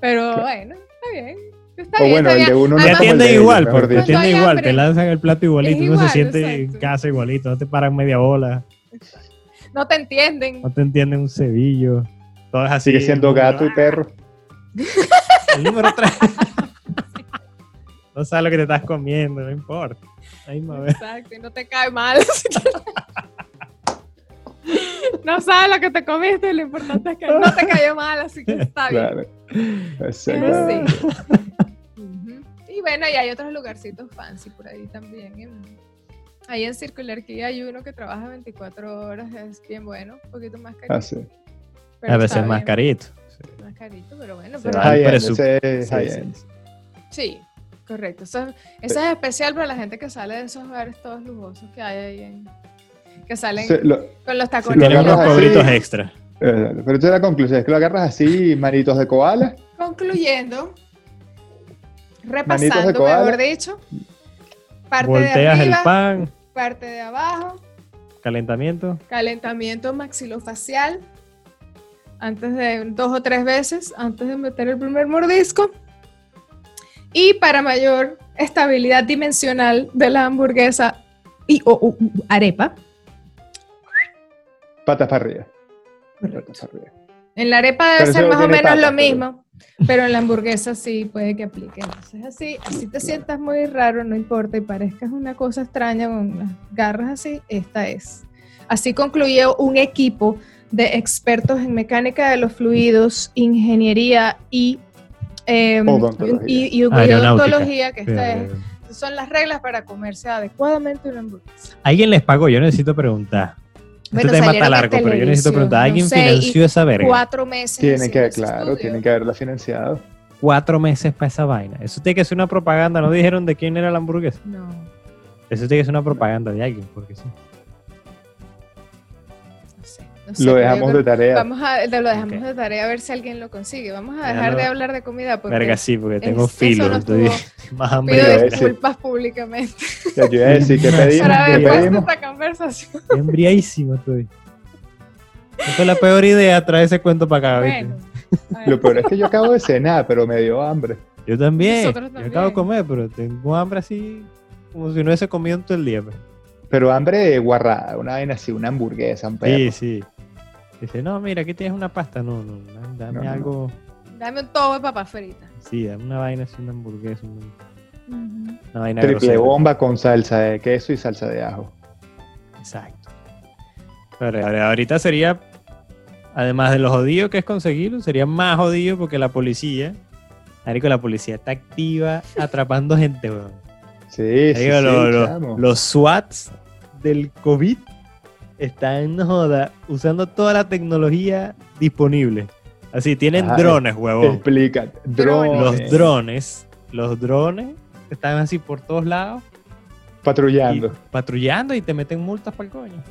Pero Claro. bueno, está bien. Está o bien, bueno, está el de bien. uno no Te es Además, como el atienden de ellos, igual, pues, te hay igual, hambre. te lanzan el plato igualito, uno se siente en casa igualito, no te paran media bola, No te entienden. no te entienden un cebillo, todo es así. Sigue siendo gato y perro. El número 3. No sabes lo que te estás comiendo, no importa. Ahí. Exacto, y no te cae mal. no sabes lo que te comiste, lo importante es que no te cayó mal, así que está bien. Claro. Ujú. Y bueno, y hay otros lugarcitos fancy por ahí también. en- ahí en Circular Key hay uno que trabaja 24 horas, es bien bueno, un poquito más carito. Ah, sí. A veces más carito. Más carito, pero bueno. Pero- ese es Sí, sí. Sí, correcto. Eso, eso es especial para la gente que sale de esos bares todos lujosos que hay ahí en... Que salen lo- con los lo tacones. Tienen unos cobritos extra. eh, pero esa es la conclusión, es que lo agarras así, manitos de koala, Concluyendo, repasando, koala. mejor dicho. Parte de Volteas el arriba, pan, parte de abajo, calentamiento. calentamiento maxilofacial. Antes de dos o tres veces, antes de meter el primer mordisco. Y para mayor estabilidad dimensional de la hamburguesa y o arepa. Patas para arriba. Patas para arriba. En la arepa debe Pero ser más o menos patas, lo pero- mismo, pero en la hamburguesa sí puede que aplique. Entonces así, así te sientas muy raro, no importa, y parezcas una cosa extraña con las garras así, esta es. Así concluyó un equipo de expertos en mecánica de los fluidos, ingeniería y, Odontología. y, y Aeronáutica. odontología, que esta Eh, es- son las reglas para comerse adecuadamente una hamburguesa. ¿Alguien les pagó? Yo necesito preguntar. Bueno, este tema salieron está largo, pero yo necesito preguntar. no ¿Alguien sé, financió esa verga? Cuatro meses. Tiene que, claro, estudio. tiene que haberla financiado. Cuatro meses para esa vaina. Eso tiene que ser una propaganda. ¿No dijeron de quién era la hamburguesa? No. Eso tiene que ser una propaganda de alguien, porque sí. No sé, Lo dejamos de tarea. Vamos a, lo dejamos de tarea a ver si alguien lo consigue. Vamos a dejar de hablar de comida porque Verga, sí, porque tengo es- filo. no estoy más hambre. pido que- disculpas públicamente Ya, yo iba a decir, ¿qué pedimos? por haber ¿Qué puesto pedimos? esta conversación. Estoy embriadísimo estoy. Esta fue la peor idea traer ese cuento para acá. ¿viste? Bueno, ver. Lo peor es que yo acabo de cenar, pero me dio hambre. Yo también. Nosotros Yo acabo de también. comer, pero tengo hambre así como si no hubiese comido en todo el día. pues. Pero hambre de guarrada, una vaina así, una hamburguesa, un perro. Sí, sí. Dice, no, mira, aquí tienes una pasta. No, no, dame No, no. algo. Dame un tobo de papas fritas. Sí, dame una vaina así, una hamburguesa. Una, una vaina Triple grosera. bomba con salsa de queso y salsa de ajo. Exacto. Pero ahorita sería, además de lo jodido que es conseguirlo, sería más jodido porque la policía, marico, la policía está activa atrapando gente, weón. Sí, sí, Marico, sí, lo- lo- chamo. los SWATs del COVID están, no joda, usando toda la tecnología disponible. Así, tienen Ah, drones, huevón. Explica. Drones. Los Drones. los drones están así por todos lados y Patrullando. patrullando y te meten multas para el coño.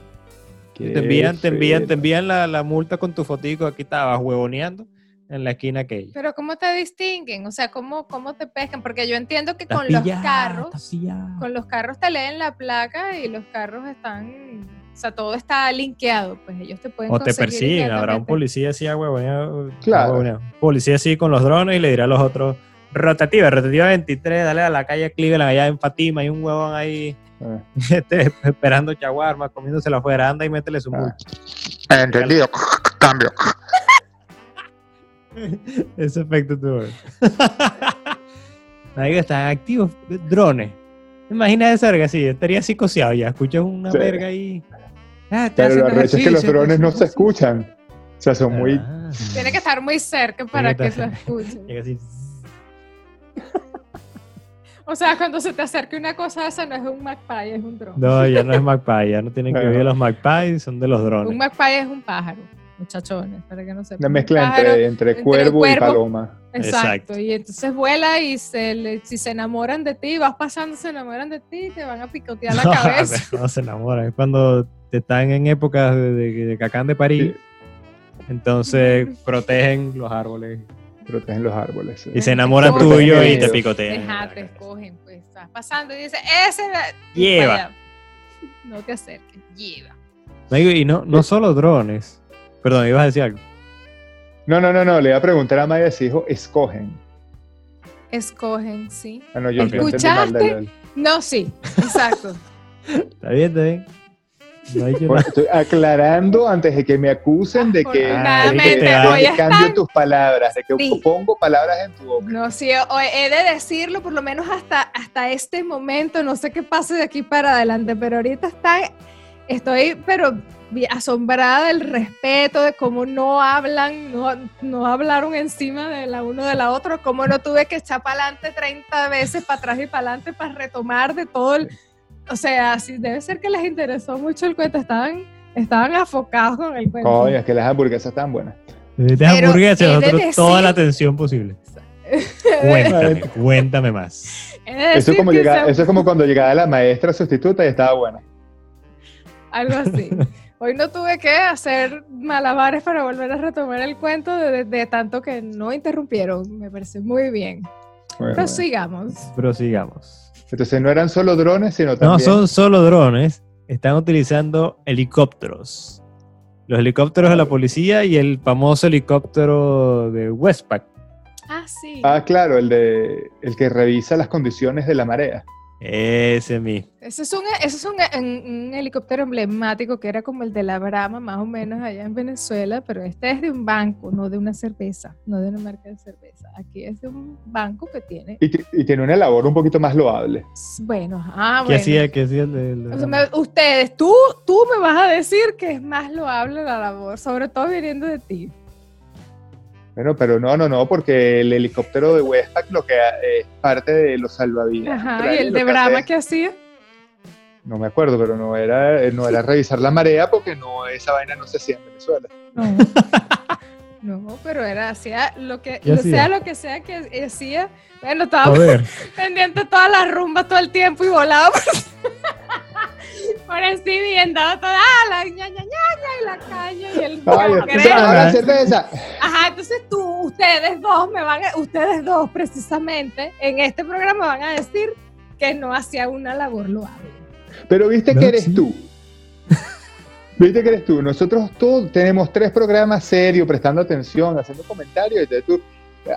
Qué Te envían, te envían, te envían la, la multa con tu fotico. Aquí estabas huevoneando en la esquina aquella. Pero ¿cómo te distinguen? O sea, ¿cómo, cómo te pescan? Porque yo entiendo que con los carros, con los carros te leen la placa y los carros están, sea, todo está linkeado, pues ellos te pueden O te persiguen, habrá un policía así a huevoneado. Claro. huevoneado. Policía así con los drones y le dirá a los otros, rotativa, rotativa 23, dale a la calle Cleveland, allá en Fatima, hay un huevón ahí Ah, este, esperando chaguarma, comiéndosela afuera, anda y métele su Ah. multa. Entendido. Cambio. Ese efecto tuvo. Marico, están activos drones. Imagina esa verga así, estaría así coseado ya. Escuchas una Sí. verga ahí. Ah, Pero lo arrecho es que los drones no se escuchan. O sea, son muy... Ah. Tiene que estar muy cerca para que se escuche. Llega así. O sea, cuando se te acerque una cosa esa no es un magpie, es un dron. No, ya no es Magpie, ya no tienen que Ajá. oír los Magpies, son de los drones. Un magpie es un pájaro, muchachones, para que no sepan. Una Un mezcla pájaro, entre, entre entre cuervo, y paloma. Exacto. Exacto. Y entonces vuela y se le- si se enamoran de ti, vas pasando, se enamoran de ti, te van a picotear la No, cabeza. No, se enamoran. Es cuando están en épocas de, de, de cacán de París. Entonces protegen los árboles. Protegen los árboles. sí. Y se enamoran tuyo y te picotean. Deja, te escogen, pues estás pasando y dices, ese Lleva. No te acerques, lleva. Y no, no solo drones. Perdón, ibas a decir algo. No, no, no, no. Le iba a preguntar a Maya si dijo escogen. Escogen, sí. Ah, no, yo ¿Escuchaste? No, sí, exacto. Está bien, está bien. No hay Bueno, estoy aclarando antes de que me acusen de que, Afortunadamente, de que- de hoy que están- cambio tus palabras, de que Sí. pongo palabras en tu boca. No, sí, o- he de decirlo, por lo menos hasta, hasta este momento, no sé qué pase de aquí para adelante, pero ahorita está, estoy, pero asombrada del respeto, de cómo no hablan, no, no hablaron encima de la uno de la otra, cómo no tuve que echar para adelante 30 veces, para atrás y para adelante, para retomar de todo el... O sea, sí, debe ser que les interesó mucho el cuento, estaban, estaban afocados con el cuento. Coño, es que las hamburguesas están buenas. De Pero hamburguesas, de nosotros decir- toda la atención posible. Cuéntame, cuéntame más. De Eso es, como que llegar- se- eso es como cuando llegaba la maestra sustituta y estaba buena. Algo así. Hoy no tuve que hacer malabares para volver a retomar el cuento de, de- de tanto que no interrumpieron. Me parece muy bien. Bueno, Prosigamos. Prosigamos. Entonces no eran solo drones, sino No también... son solo drones, están utilizando helicópteros. Los helicópteros de la policía y el famoso helicóptero de Westpac. Ah, sí. Ah, claro, el, de, el que revisa las condiciones de la marea. Ese mismo. Ese es, un, ese es un, un- un helicóptero emblemático que era como el de la Brahma, más o menos allá en Venezuela, pero este es de un banco, no de una cerveza, no de una marca de cerveza. Aquí es de un banco que tiene. Y, y tiene una labor un poquito más loable. Bueno, ah, ¿Qué bueno. hacía? ¿Qué hacía el de- el de- O sea, me- ustedes, tú, tú me vas a decir que es más loable la labor, sobre todo viniendo de ti. Bueno, pero no, no, no, porque el helicóptero de Westpac lo que ha- es parte de los salvavidas. Ajá, y el lo de que Brahma, ¿qué hacía? No me acuerdo, pero no era, eh, no era revisar la marea porque no, esa vaina no se hacía en Venezuela. No. No, pero era, hacía lo que, ¿Qué o hacía? sea lo que sea que hacía. Bueno, estaba pendiente todas las rumbas todo el tiempo y volaba encima y andaba toda la ña, ña, ña, ña, y la calle y el ahora cerveza. Ajá, entonces tú, ustedes dos me van a, ustedes dos precisamente en este programa van a decir que no hacía una labor loable. Pero viste No, que eres sí. tú. Viste que eres tú. Nosotros todos tenemos tres programas serios, prestando atención, haciendo comentarios. Entonces tú,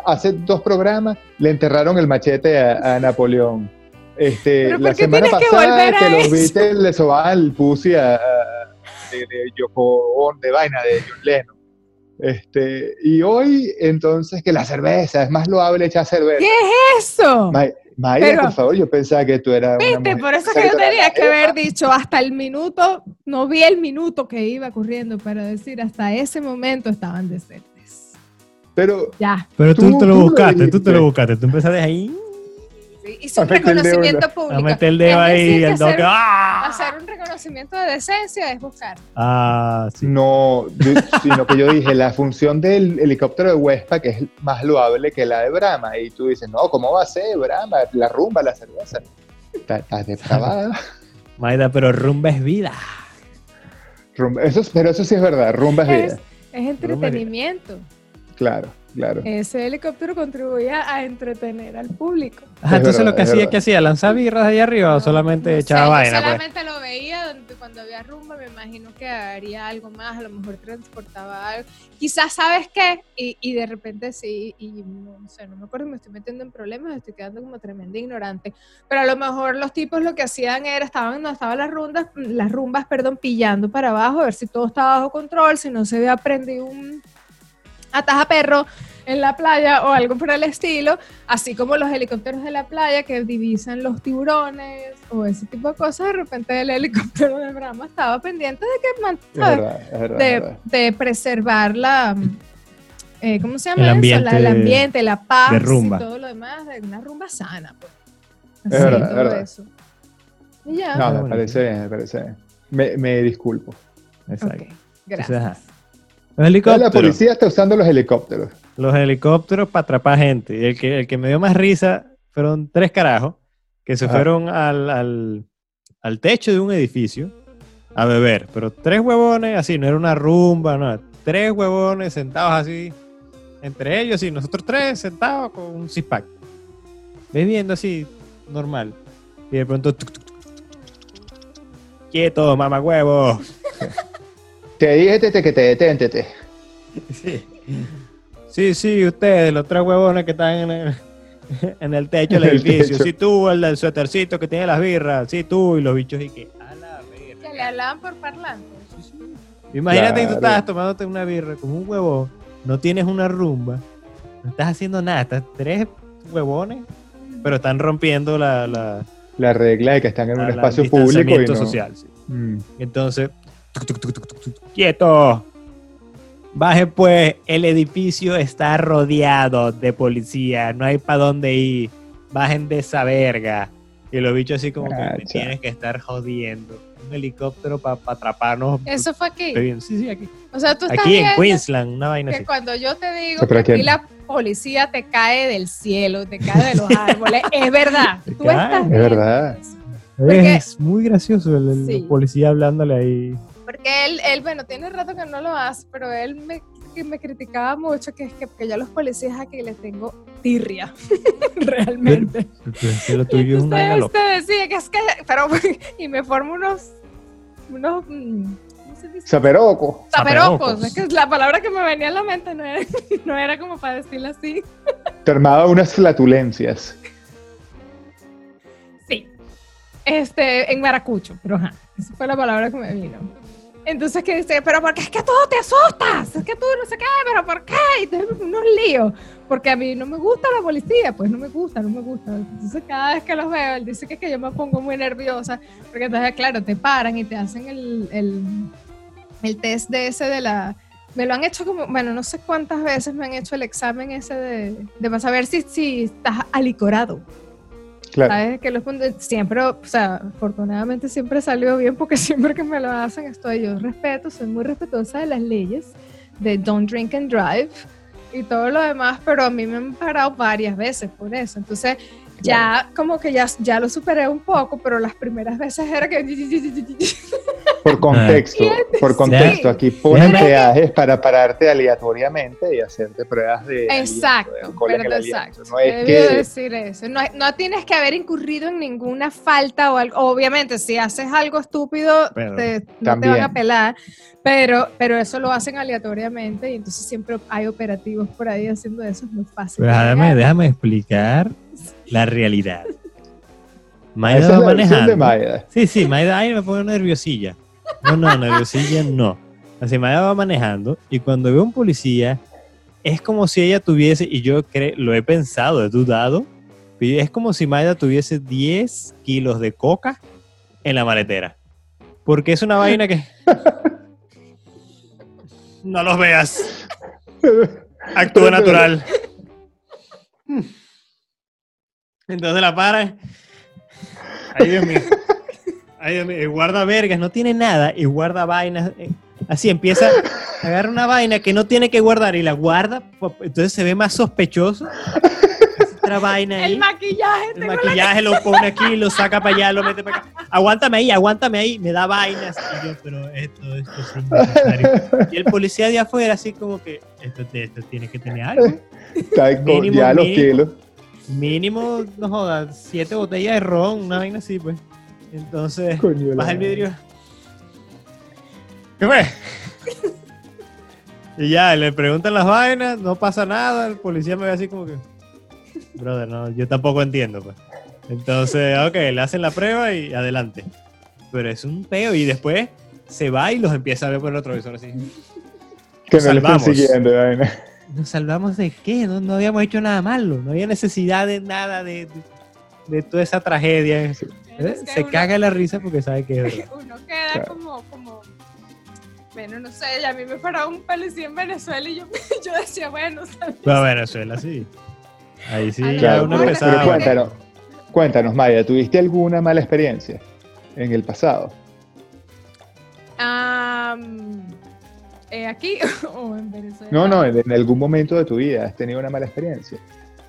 hace dos programas, le enterraron el machete a, a Napoleón. Este, ¿Pero por la qué semana pasada que los viste le sobaban el pussy a, a- de, de Yoko Ono, de vaina de John Lennon. Este, y hoy, entonces, que la cerveza es más loable echar cerveza. ¿Qué Eso. Ma- Mayra, Pero- por favor, yo pensaba que tú eras. una Viste, mujer por eso que yo tenía que haber dicho hasta el minuto, no vi el minuto que iba corriendo para decir hasta ese momento estaban decentes. Pero Ya. pero tú, Tú- te lo buscaste, tú te lo buscaste. Tú empezaste ahí Sí, hice un reconocimiento a público. meter el dedo ahí decir, y que el hacer, ¡Ah! hacer un reconocimiento de decencia es buscar. Ah, sí. no, yo- sino que yo dije, la función del helicóptero de Westpac es más loable que la de Brahma. Y tú dices, no, ¿cómo va a ser Brahma? La rumba, la cerveza. Estás depravada. Maida, pero rumba es vida. Rumba- Eso, es- pero eso sí es verdad, rumba es Es, vida. es entretenimiento. Claro, claro. Ese helicóptero contribuía a entretener al público. Ajá, Es entonces verdad, lo que es hacía, verdad. ¿qué hacía? ¿Lanzar birras ahí arriba o No, solamente no sé, echaba yo vaina? Pues? solamente lo veía donde- cuando había rumba, me imagino que haría algo más, a lo mejor transportaba algo. Quizás, ¿sabes qué? Y, y de repente sí, y no sé, no me acuerdo, me estoy metiendo en problemas, estoy quedando como tremenda ignorante. Pero a lo mejor los tipos lo que hacían era, estaban donde estaban las rumbas, las rumbas, perdón, pillando para abajo, a ver si todo estaba bajo control, si no se había prendido un ataja perro en la playa o algo por el estilo, así como los helicópteros de la playa que divisan los tiburones o ese tipo de cosas, de repente el helicóptero de Brahma estaba pendiente de que Es ¿sabes? verdad, es verdad. es de, verdad. de preservar la eh, ¿cómo se llama El eso? ambiente La- el ambiente, la paz de rumba. y todo lo demás, de una rumba sana, pues. Es Así, verdad, es todo verdad. eso. Y ya. No, me parece bien, me parece bien. Me, me disculpo. Exacto. Gracias. La policía está usando los helicópteros. Los helicópteros para atrapar gente. Y el que, el que me dio más risa fueron tres carajos que se Ajá. fueron al, al, al techo de un edificio a beber. Pero tres huevones, así, no era una rumba, no. Tres huevones sentados así, entre ellos y nosotros tres sentados con un six-pack. Bebiendo así, normal. Y de pronto... tuc, tuc. Quieto, mamá huevo. Te dije tete, que te detente. Sí. sí, sí, ustedes, los tres huevones que están en el, en el techo del edificio. techo. Sí, tú, el del suétercito que tiene las birras. Sí, tú, y los bichos y que. A la verga. Que le hablaban por parlante. Imagínate que tú estás tomándote una birra como un huevón, no tienes una rumba, no estás haciendo nada, estás tres huevones, pero están rompiendo la, la, La regla de que están en un la- espacio público y no. social. sí. Mm. Entonces, quieto. Baje pues, el edificio está rodeado de policía, no hay para dónde ir. Bajen de esa verga. Y los bichos así como que me tienes que estar jodiendo. Un helicóptero para atraparnos. Eso fue aquí. Bien, Sí, sí, aquí. O sea, tú estás Aquí en Queensland, una vaina que así. cuando yo te digo que aquí- la policía te cae del cielo, te cae de los árboles, es verdad. Tú estás es verdad. porque- Es muy gracioso el, el Sí. policía hablándole ahí. Porque él, él, bueno, tiene rato que no lo hace, pero él me que me criticaba mucho, que es que, que yo a los policías aquí les tengo tirria, realmente. Que una Entonces galopa. usted decía que es que, pero, y me formo unos, unos, mm, ¿cómo se dice? Zaperoco. Zaperocos, Zaperocos. es que la palabra que me venía a la mente no era, no era como para decirlo así. Te armaba unas flatulencias. Sí. Este, en maracucho, pero ajá, esa fue la palabra que me vino. Entonces que dice, pero ¿por qué es que tú te asustas? Es que tú no sé qué, pero ¿por qué? Y entonces, unos líos. Porque a mí no me gusta la policía, pues no me gusta, no me gusta. Entonces cada vez que los veo, él dice que, es que yo me pongo muy nerviosa, porque entonces, claro, te paran y te hacen el, el, el test de ese de la... Me lo han hecho como, bueno, no sé cuántas veces me han hecho el examen ese de, de para saber si, si estás alicorado. Claro. ¿Sabes? Que los siempre, o sea, afortunadamente siempre salió bien porque siempre que me lo hacen estoy yo respeto, soy muy respetuosa de las leyes de don't drink and drive y todo lo demás, pero a mí me han parado varias veces por eso. Entonces, ya como que ya, ya lo superé un poco, pero las primeras veces era que Por contexto, por contexto, aquí ponen peajes para pararte aleatoriamente y hacerte pruebas de. Exacto, aliento, de pero exacto. No es que. decir eso. No, no tienes que haber incurrido en ninguna falta o algo. Obviamente, si haces algo estúpido, Pero te- no te también. van a pelar. Pero, pero eso lo hacen aleatoriamente y entonces siempre hay operativos por ahí haciendo eso. Es muy fácil. Pero de déjame, llegar. déjame explicar la realidad. Esa es va manejando. Sí, sí, Maida ahí me pone nerviosilla. No, no, nerviosilla no. Así Maida va manejando y cuando ve un policía, es como si ella tuviese, y yo cre- lo he pensado, he dudado, es como si Maida tuviese 10 kilos de coca en la maletera. Porque es una vaina que... No los veas. Actúa natural. Entonces la para. Ay, Dios mío. Ay, Dios mío. Y guarda vergas, no tiene nada y guarda vainas. eh, Así empieza, agarra una vaina que no tiene que guardar y la guarda. po- Entonces se ve más sospechoso. Hace Otra vaina ahí. El maquillaje. El maquillaje lo pone aquí, lo saca para allá, lo mete para acá. Aguántame ahí, aguántame ahí, me da vainas. Y yo, pero esto, esto es innecesario. Y el policía de afuera, así como que, esto, esto tiene que tener algo. Está con Mínimo, ya los mínimo. kilos. Mínimo, no jodas, siete botellas de ron, una vaina así, pues. Entonces, Coño, baja el vidrio. ¿Qué fue? y ya, le preguntan las vainas, no pasa nada, el policía me ve así como que, brother, no, yo tampoco entiendo, pues. Entonces, ok, le hacen la prueba y adelante. Pero es un peo y después se va y los empieza a ver por el otro visor así. Que no le están siguiendo, vaina. ¿Nos salvamos de qué? No, no habíamos hecho nada malo. No había necesidad de nada de, de, de toda esa tragedia. Es ¿Eh? que Se uno- caga la risa porque sabe que es verdad. Uno queda Claro. como, como, bueno, no sé, y a mí me paraba un policía en Venezuela y yo, yo decía, bueno, ¿sabes? Pero Venezuela sí. Ahí sí, ya Claro, uno pero cuéntanos, cuéntanos, Maya, ¿tuviste alguna mala experiencia en el pasado? Am, eh, aquí o en Venezuela. No, no, en, en algún momento de tu vida has tenido una mala experiencia.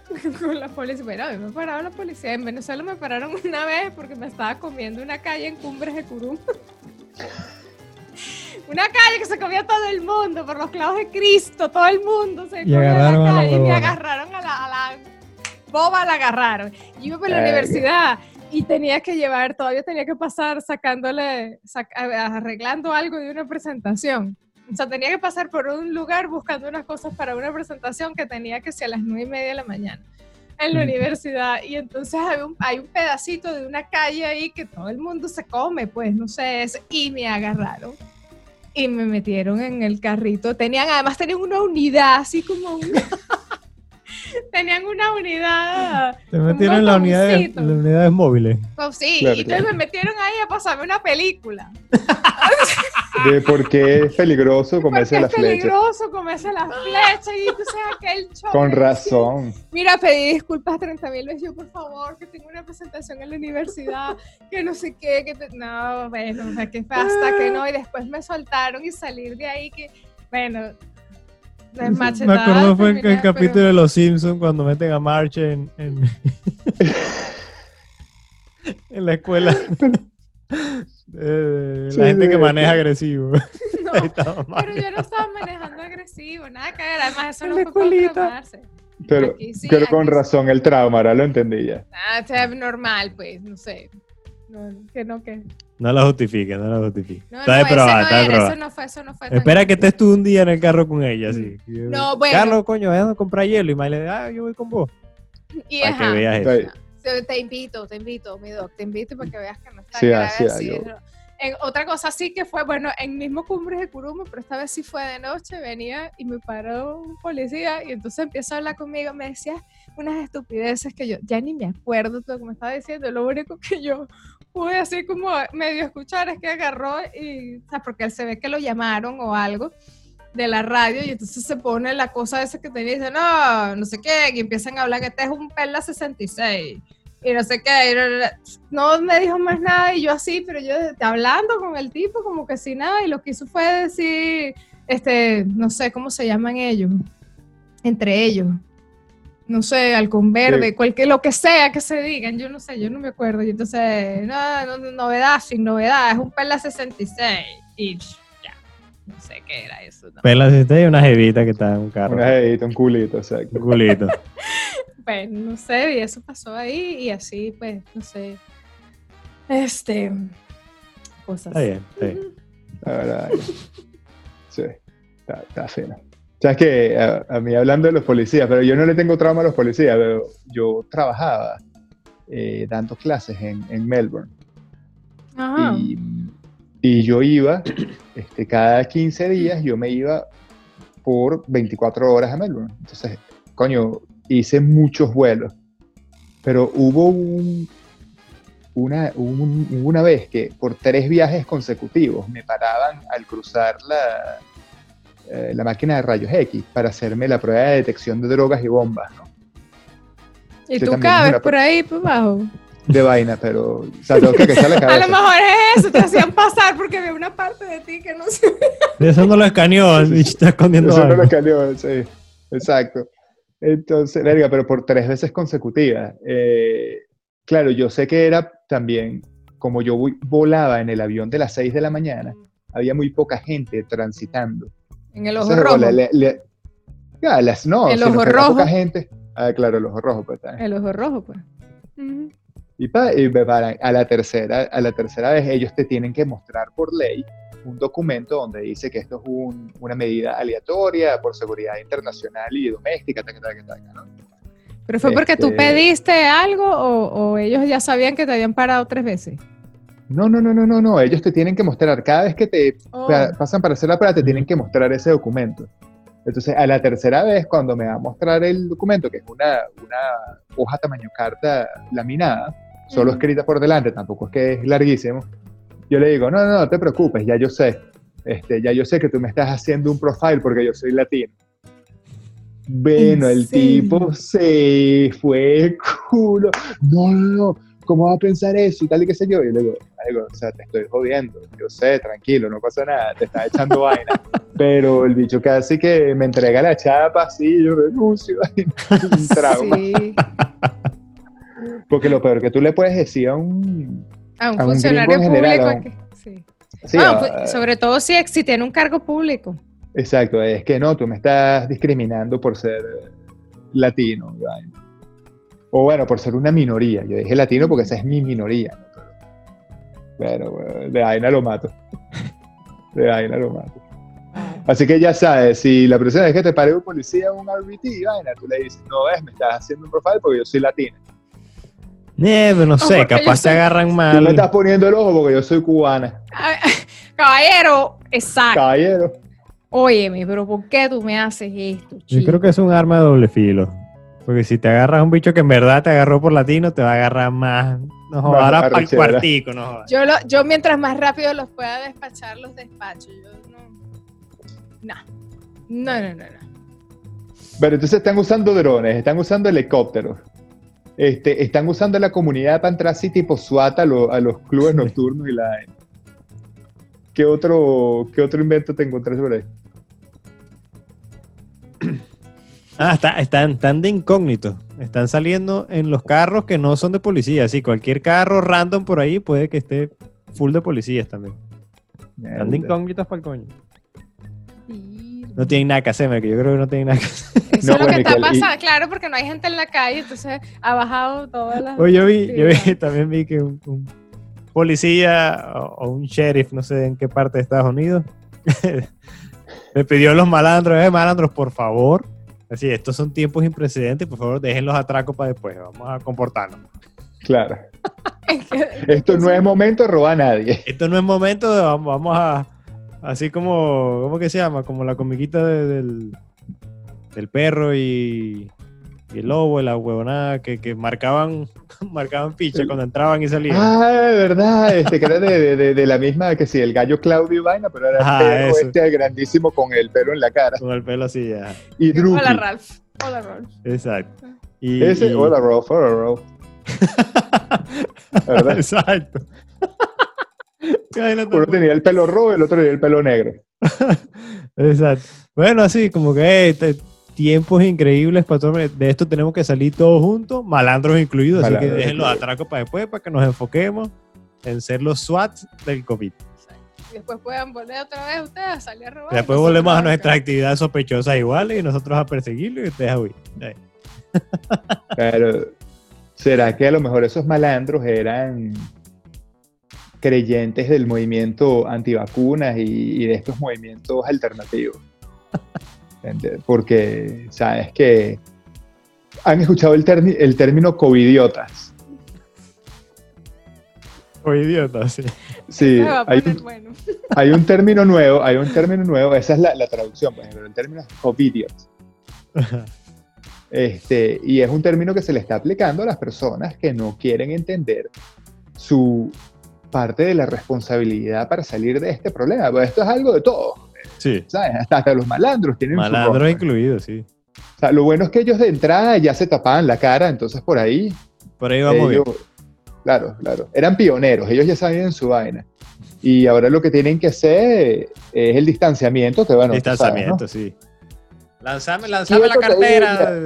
Con la policía. Bueno, a mí me paraba la policía. En Venezuela me pararon una vez porque me estaba comiendo una calle en Cumbres de Curum. Una calle que se comía todo el mundo, por los clavos de Cristo, todo el mundo se Y comía agarraron a la calle y me agarraron a la, a la boba, la agarraron. Y iba por la universidad y tenía que llevar, todavía tenía que pasar sacándole, sac- arreglando algo de una presentación. O sea, tenía que pasar por un lugar buscando unas cosas para una presentación que tenía que ser a las nueve y media de la mañana en la universidad. Y entonces hay un, hay un pedacito de una calle ahí que todo el mundo se come, pues no sé, es- y me agarraron. Y me metieron en el carrito. Tenían, además tenían una unidad, así como una... tenían una unidad Te metieron en la unidad, de, unidades móviles. Oh, sí, Claro, y entonces claro. me metieron ahí a pasarme una película. De por qué es peligroso comerse Porque la es peligroso comerse la flecha y entonces aquel choque. Con razón. Mira, pedí disculpas 30 mil veces. Yo, por favor, que tengo una presentación en la universidad, que no sé qué, que te- no, bueno, o sea, que fue hasta que no. Y después me soltaron y salir de ahí que, bueno, Me acuerdo fue en el pero- capítulo de Los Simpsons cuando meten a March en, en, en la escuela. Eh, Sí, la gente que sí. maneja agresivo. No, pero yo no estaba manejando agresivo, nada que ver. Además, eso no la fue para. Pero, sí, pero con sí. razón el trauma, ahora lo entendí ya. Ah, o sea, normal, pues, no sé. No, que no, que. No lo justifique, no lo justifique. No, está no, de prueba, ese no está de prueba. eso no fue, eso no fue. tan Espera que estés tú un día en el carro con ella, así. No, bueno. Carlos, coño, vayan a comprar hielo. Y Miley, ah, yo voy con vos. Y Para que veas eso. Te- te invito, te invito, mi doc, te invito para que veas que no está Sí, grave así, así, yo- ¿no? En, otra cosa sí que fue, bueno, en mismo Cumbres de Curumo, pero esta vez sí fue de noche, venía y me paró un policía y entonces empieza a hablar conmigo, me decía unas estupideces que yo ya ni me acuerdo todo lo que me estaba diciendo, lo único que yo pude así como medio escuchar es que agarró y, o sea, porque él se ve que lo llamaron o algo de la radio y entonces se pone la cosa esa que tenía y dice, no, no sé qué, y empiezan a hablar que este es un Perla 66 y no sé qué, no me dijo más nada y yo así, pero yo hablando con el tipo como que sin nada y lo que hizo fue decir, este, no sé cómo se llaman ellos, entre ellos. No sé, halcón verde, Sí. cualquier, lo que sea que se digan, yo no sé, yo no me acuerdo. Y entonces, no, no, no, novedad, sin novedad, es un Perla 66. Y no sé qué era eso. ¿no? Pela si usted y una jevita que está en un carro. Una jevita, un culito, exacto. Un culito. Pues no sé, y eso pasó ahí y así, pues, no sé. Este. Cosas. Está bien, está bien. La verdad. Sí, está, está fino. Sabes que a, a mí hablando de los policías, pero yo no le tengo trauma a los policías, pero yo trabajaba eh, dando clases en, en Melbourne Ajá. y, y yo iba, este, cada 15 días yo me iba por 24 horas a Melbourne. Entonces, coño, hice muchos vuelos, pero hubo un, una, un- una vez que por tres viajes consecutivos me paraban al cruzar la, eh, la máquina de rayos X para hacerme la prueba de detección de drogas y bombas, ¿no? y que tú cabes por ahí por abajo. De vaina, pero, o sea, tengo que echar la A lo mejor es eso, te hacían pasar porque había una parte de ti que no se Eso no lo escaneó, está escondiendo Eso no algo. lo escaneó, sí. Exacto. Entonces, verga, pero por tres veces consecutivas. Eh, claro, yo sé que era también, como yo voy- volaba en el avión de las 6 de la mañana, había muy poca gente transitando. En el ojo Entonces, rojo. le- le- le- ya, las- no, El ojo había poca rojo. gente. Ah, claro, el ojo rojo, pues. El ojo rojo, pues. Y, pa- y me paran. a la tercera, a la tercera vez ellos te tienen que mostrar por ley un documento donde dice que esto es un- una medida aleatoria por seguridad internacional y doméstica, taca, taca, taca, ¿no? Pero fue porque tú Este- pediste algo o, o ellos ya sabían que te habían parado tres veces. No, no, no, no, no, no. Ellos te tienen que mostrar, cada vez que te Oh. pa- pasan para hacer la prueba, te tienen que mostrar ese documento. Entonces, a la tercera vez, cuando me va a mostrar el documento, que es una, una hoja tamaño carta laminada, solo escrita por delante, tampoco es que es larguísimo, yo le digo, no, no, no te preocupes, ya yo sé. Este, ya yo sé que tú me estás haciendo un profile porque yo soy latino. Bueno, ¿En el serio? tipo se fue culo. No, no, no. ¿Cómo va a pensar eso? Y tal y qué sé yo. Y le digo, "Marico, o sea, te estoy jodiendo. Yo sé, tranquilo, no pasa nada. Te estás echando vaina. Pero el bicho casi que me entrega la chapa así, yo renuncio. un trauma. Sí. Porque lo peor que tú le puedes decir a un. A un A un funcionario general, público. un- que- sí. sí, a- pues, sobre todo si, si tiene un cargo público. Exacto, es que no, tú me estás discriminando por ser eh, latino. vaina. O bueno, por ser una minoría. Yo dije latino porque esa es mi minoría. ¿no? Pero, bueno, de vaina lo mato. De vaina lo mato. Así que ya sabes, si la próxima vez que te pare un policía un RBT, vaina, tú le dices, no ves, me estás haciendo un profile porque yo soy latino. Eh, pero no sé, yo capaz te soy- agarran Tú me estás mal. poniendo el ojo porque yo soy cubana. Caballero, exacto. Caballero. Óyeme, pero ¿por qué tú me haces esto? Yo chico? creo que es un arma de doble filo. Porque si te agarras a un bicho que en verdad te agarró por latino, te va a agarrar más. No jodas, para el cuartico, no jodas. Yo, lo- yo mientras más rápido los pueda despachar, los despacho. Yo no. No, no, no, no. no. Pero entonces están usando drones, están usando helicópteros, este, están usando la comunidad para entrar así tipo SWAT a, lo- a los clubes nocturnos y la... ¿Qué otro, ¿Qué otro invento te encontraste por ahí? Ah, está- están, están de incógnito. Están saliendo en los carros que no son de policía. Sí, cualquier carro random por ahí puede que esté full de policías también. Están de incógnitos para el coño. No tienen nada que hacer, que yo creo que no tienen nada que hacer. Eso No, es lo bueno, que está y- pasando, claro, porque no hay gente en la calle, entonces ha bajado todas las... Oye, yo vi, yo vi, también vi que un, un policía o, o un sheriff, no sé en qué parte de Estados Unidos, le pidió a los malandros, eh, malandros, por favor, así, estos son tiempos sin precedentes, por favor, dejen los atracos para después, vamos a comportarnos. Claro. Es que- Esto no es momento de robar a nadie. Esto no es momento de, vamos, vamos a, así como, ¿cómo que se llama? Como la comiquita de- del, del perro y, y el lobo, y la huevonada, que, que marcaban, marcaban ficha cuando entraban y salían. Ah, de verdad, este, que era de, de- de- de la misma que sí, el gallo Claudio y vaina, pero era el Ajá, perro eso. este grandísimo con el pelo en la cara. Con el pelo así, ya. Y Drupi. Hola, Ralph. Hola, Ralph. Exacto. Y, Ese, y- hola, Rolf, hola, Rolf. ¿Verdad? Exacto. Uno tenía el pelo rojo y el otro tenía el pelo negro. Exacto. Bueno, así como que te- tiempos increíbles, patrón. De esto tenemos que salir todos juntos, malandros incluidos. así que dejen los atracos para después, para que nos enfoquemos en ser los SWAT del COVID. Y después puedan volver otra vez ustedes a salir a robar. Después volvemos a acá. nuestras actividades sospechosas iguales y nosotros a perseguirlo y ustedes a huir. Pero, ¿será que a lo mejor esos malandros eran creyentes del movimiento antivacunas y, y de estos movimientos alternativos? Porque, ¿sabes que Han escuchado el, el término covidiotas. O idiota, sí. Sí, hay un, bueno. hay un término nuevo, hay un término nuevo, esa es la, la traducción, pues, pero el término es covidiots. Este, y es un término que se le está aplicando a las personas que no quieren entender su parte de la responsabilidad para salir de este problema. Pues esto es algo de todo, Sí. ¿sabes? Hasta, hasta los malandros tienen su Malandros incluidos, sí. O sea, lo bueno es que ellos de entrada ya se tapaban la cara, entonces por ahí, Por ahí vamos bien. ellos, claro, claro, eran pioneros, ellos ya sabían su vaina. Y ahora lo que tienen que hacer es el distanciamiento, que bueno, tú sabes, ¿no? Distanciamiento, sí. Lanzame, lanzame la cartera.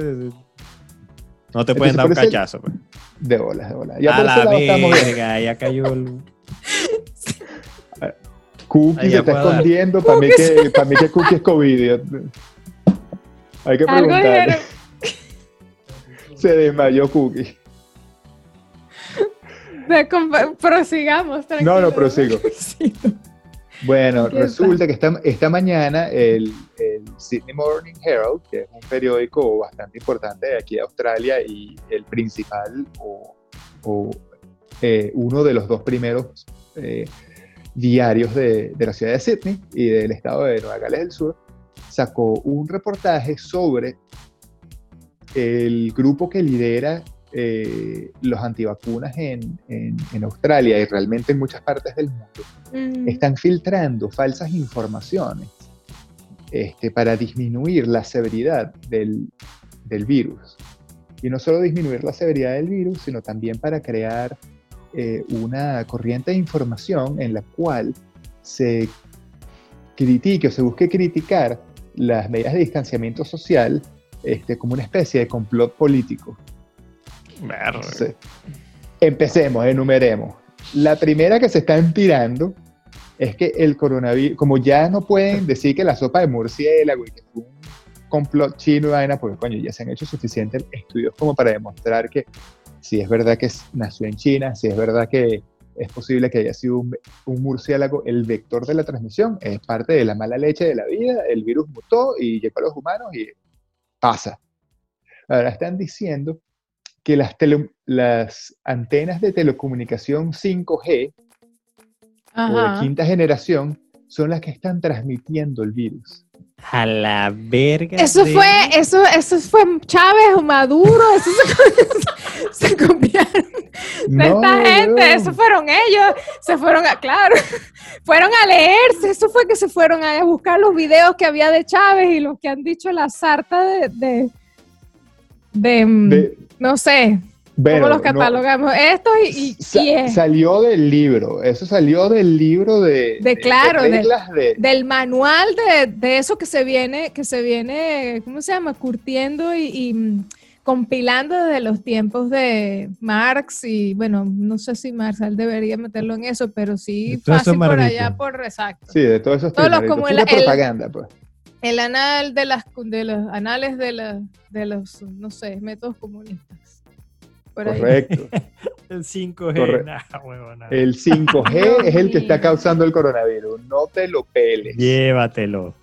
No te pueden Entonces, dar un cachazo. Pues. De bolas, de bolas. Ya a la bien. verga, ya cayó el... Cookie Ahí se está escondiendo. Para mí, que, para mí que Cookie es COVID. Hay que dijeron. Se desmayó Cookie. Prosigamos, tranquilo. No, no, prosigo. Bueno, ¿Qué resulta que esta, esta mañana el, el Sydney Morning Herald, que es un periódico bastante importante de aquí de Australia y el principal o, o, eh, uno de los dos primeros eh, diarios de, de la ciudad de Sydney y del estado de Nueva Gales del Sur, sacó un reportaje sobre el grupo que lidera eh, los antivacunas en, en, en Australia y realmente en muchas partes del mundo Mm. están filtrando falsas informaciones este, para disminuir la severidad del, del virus. Y no solo disminuir la severidad del virus, sino también para crear eh, una corriente de información en la cual se critique o se busque criticar las medidas de distanciamiento social este, como una especie de complot político. Entonces, empecemos, enumeremos. La primera que se están tirando es que el coronavirus, como ya no pueden decir que la sopa de murciélago y que fue un complot chino vaina, porque coño, ya se han hecho suficientes estudios como para demostrar que si es verdad que nació en China, si es verdad que es posible que haya sido un, un murciélago el vector de la transmisión, es parte de la mala leche de la vida, el virus mutó y llegó a los humanos y pasa. Ahora están diciendo que las, tele- las antenas de telecomunicación 5G o Ajá. de quinta generación son las que están transmitiendo el virus. A la verga. Eso de- fue, eso, eso fue Chávez o Maduro, eso se, se copiaron de esta gente, eso fueron ellos, se fueron a, claro, fueron a leerse, eso fue que se fueron a buscar los videos que había de Chávez y los que han dicho la sarta de, de, de, mm, De- no sé, bueno, cómo los no, catalogamos, esto y, y, sa- y es salió del libro, eso salió del libro de, De claro, de- reglas de, del manual de, de eso que se viene, que se viene, ¿cómo se llama? Curtiendo y, y, mm, compilando desde los tiempos de Marx y bueno, no sé si Marx él debería meterlo en eso, pero sí De todo eso fácil por allá por exacto. sí, de todos esos Todos los como el- el- propaganda, pues. el anal de las de los anales de, la- de los, no sé, métodos comunistas. Por ahí. Correcto. El 5G, Corre- nah, huevona. El 5G Dios es el que está causando el coronavirus. No te lo peles. Llévatelo.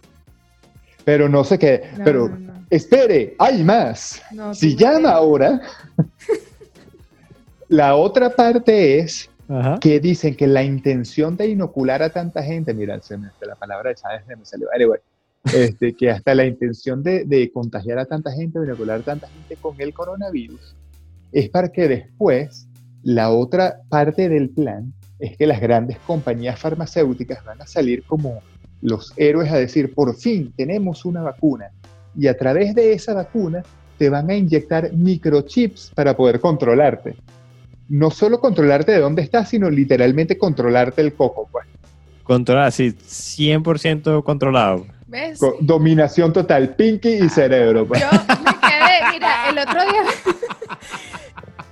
Pero no sé qué. No, pero no, no. espere, hay más. Si llama ahora, la otra parte es Ajá. que dicen que la intención de inocular a tanta gente, mira, se me, la palabra de Chávez me salió, anyway, este, que hasta la intención de, de contagiar a tanta gente, de inocular a tanta gente con el coronavirus, es para que después la otra parte del plan es que las grandes compañías farmacéuticas van a salir como los héroes a decir, por fin tenemos una vacuna y a través de esa vacuna te van a inyectar microchips para poder controlarte. No solo controlarte de dónde estás, sino literalmente controlarte el coco. Pues. Controlado, sí, 100% controlado. ¿Ves? Co- Dominación total, pinky y cerebro. Pues. Yo me quedé, mira, el otro día.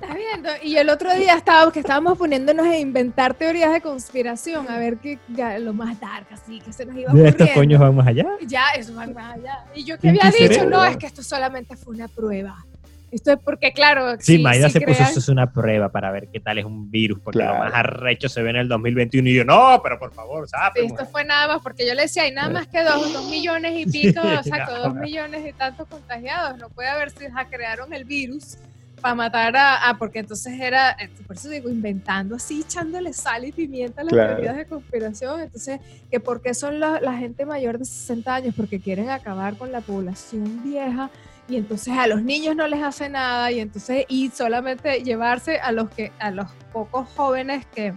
¿Estás viendo? Y el otro día estábamos, que estábamos poniéndonos a inventar teorías de conspiración, a ver qué ya, lo más dark, así, que se nos iba De estos coños van más allá. Ya, eso va más allá. Y yo que había dicho, cerebro. no, es que esto solamente fue una prueba. Esto es porque, claro, Sí, si- Mayra si se puso, crean- eso es una prueba para ver qué tal es un virus, porque Claro. lo más arrecho se ve en el 2021 y yo, no, pero por favor, ¿sabes? Esto fue nada más, porque yo le decía, hay nada más que dos, dos millones y pico, exacto, dos millones y tantos contagiados. No puede haber si ja, crearon el virus para matar a, ah, porque entonces era, eh, por eso digo, inventando así, echándole sal y pimienta a las Claro. teorías de conspiración. Entonces, que por qué son la, la gente mayor de 60 años, porque quieren acabar con la población vieja y entonces a los niños no les hace nada y entonces y solamente llevarse a los que a los pocos jóvenes que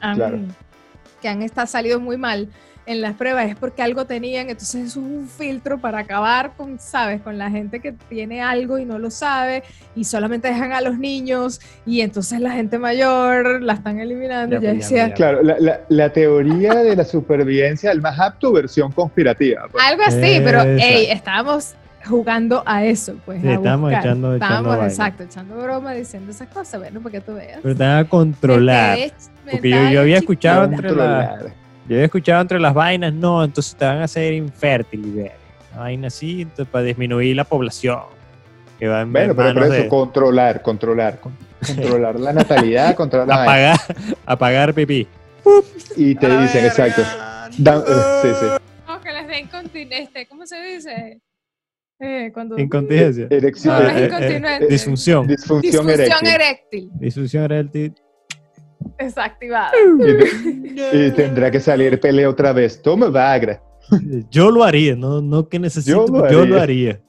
han, Claro. que han estado salido muy mal en las pruebas es porque algo tenían, entonces es un filtro para acabar con, sabes, con la gente que tiene algo y no lo sabe y solamente dejan a los niños y entonces la gente mayor la están eliminando. Ya, Ya, pues, ya, decía, ya. Claro, la, la- la teoría de la supervivencia del más apto, versión conspirativa. pues. algo así, pero hey, estábamos jugando a eso, pues. Sí, a buscar. echando- echando Estábamos, vaina. exacto, echando broma, diciendo esas cosas, bueno, para que tú veas. Pero te van a controlar. Porque yo- estaba yo había escuchado entre Controlar. Yo he escuchado entre las vainas, no, entonces te van a hacer infértil y. Una vaina así, entonces, para disminuir la población. Que va en Bueno, pero por eso, de controlar, controlar. con- Controlar la natalidad, controlar la vaina. apagar, apagar pipí. Y te dicen, exacto. Da- eh, sí, sí. No, que les den continente, ¿cómo se dice? Eh, cuando... Incontinencia. Erección, No, Ah, es eh, incontinente. Disfunción. disfunción, Disfunción eréctil. eréctil. Disfunción eréctil. Desactivada. Y, te- y tendrá que salir pelea otra vez. Toma Viagra. Yo lo haría, no, no que necesito, Yo lo yo lo haría. haría.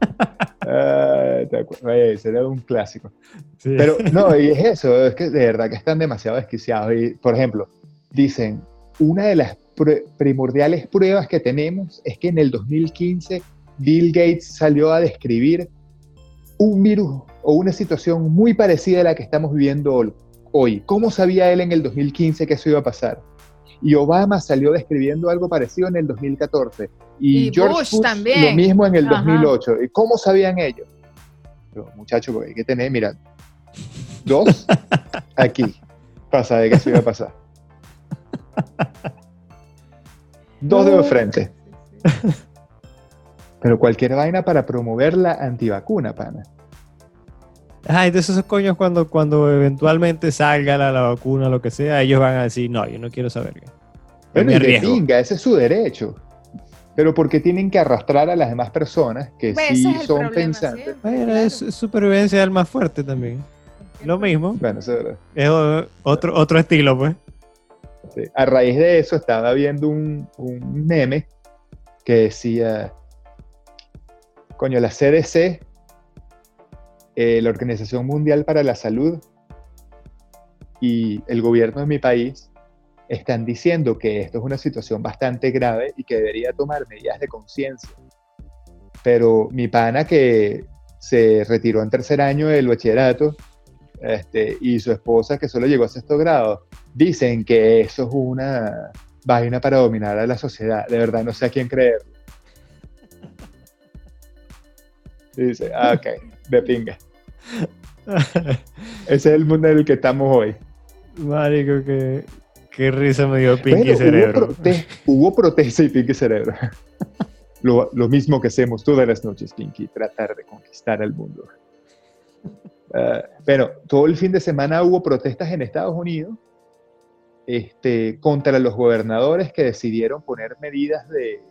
Ah, Oye, ese era un clásico. Sí. Pero no, y es eso, es que de verdad que están demasiado desquiciados. Y, por ejemplo, dicen, una de las primordiales pruebas que tenemos es que en el 2015 Bill Gates salió a describir un virus o una situación muy parecida a la que estamos viviendo hol- hoy. ¿Cómo sabía él en el 2015 que eso iba a pasar? Y Obama salió describiendo algo parecido en el 2014. Y, Y George Bush Bush también. lo mismo en el Ajá. 2008. ¿Y cómo sabían ellos? Pero, muchachos, hay que tener, mira, dos aquí para saber que eso iba a pasar. Dos de frente. Pero cualquier vaina para promover la antivacuna, pana. Ay, entonces esos coños cuando, cuando eventualmente salga la, la vacuna, lo que sea, ellos van a decir, no, yo no quiero saber. Yo Bueno, me y de arriesgo. pinga, ese es su derecho. Pero porque tienen que arrastrar a las demás personas que Pues, sí son problema, pensantes? siempre, Bueno, claro. es, es supervivencia del más fuerte también. Lo mismo. Bueno, eso es verdad. Es o- otro, otro estilo, pues. Sí. A raíz de eso estaba viendo un, un meme que decía, coño, la CDC, eh, la Organización Mundial para la Salud y el gobierno de mi país están diciendo que esto es una situación bastante grave y que debería tomar medidas de conciencia. Pero mi pana que se retiró en tercer año del bachillerato este, y su esposa que solo llegó a sexto grado, dicen que eso es una vaina para dominar a la sociedad. De verdad, no sé a quién creer. Dice, ah, ok, de pinga. Ese es el mundo en el que estamos hoy. Marico, que Qué risa me dio Pinky Cerebro. Hubo, prote- hubo protesta y Pinky Cerebro. Lo, lo mismo que hacemos todas las noches, Pinky, tratar de conquistar al mundo. Pero todo el fin de semana hubo protestas en Estados Unidos este, contra los gobernadores que decidieron poner medidas de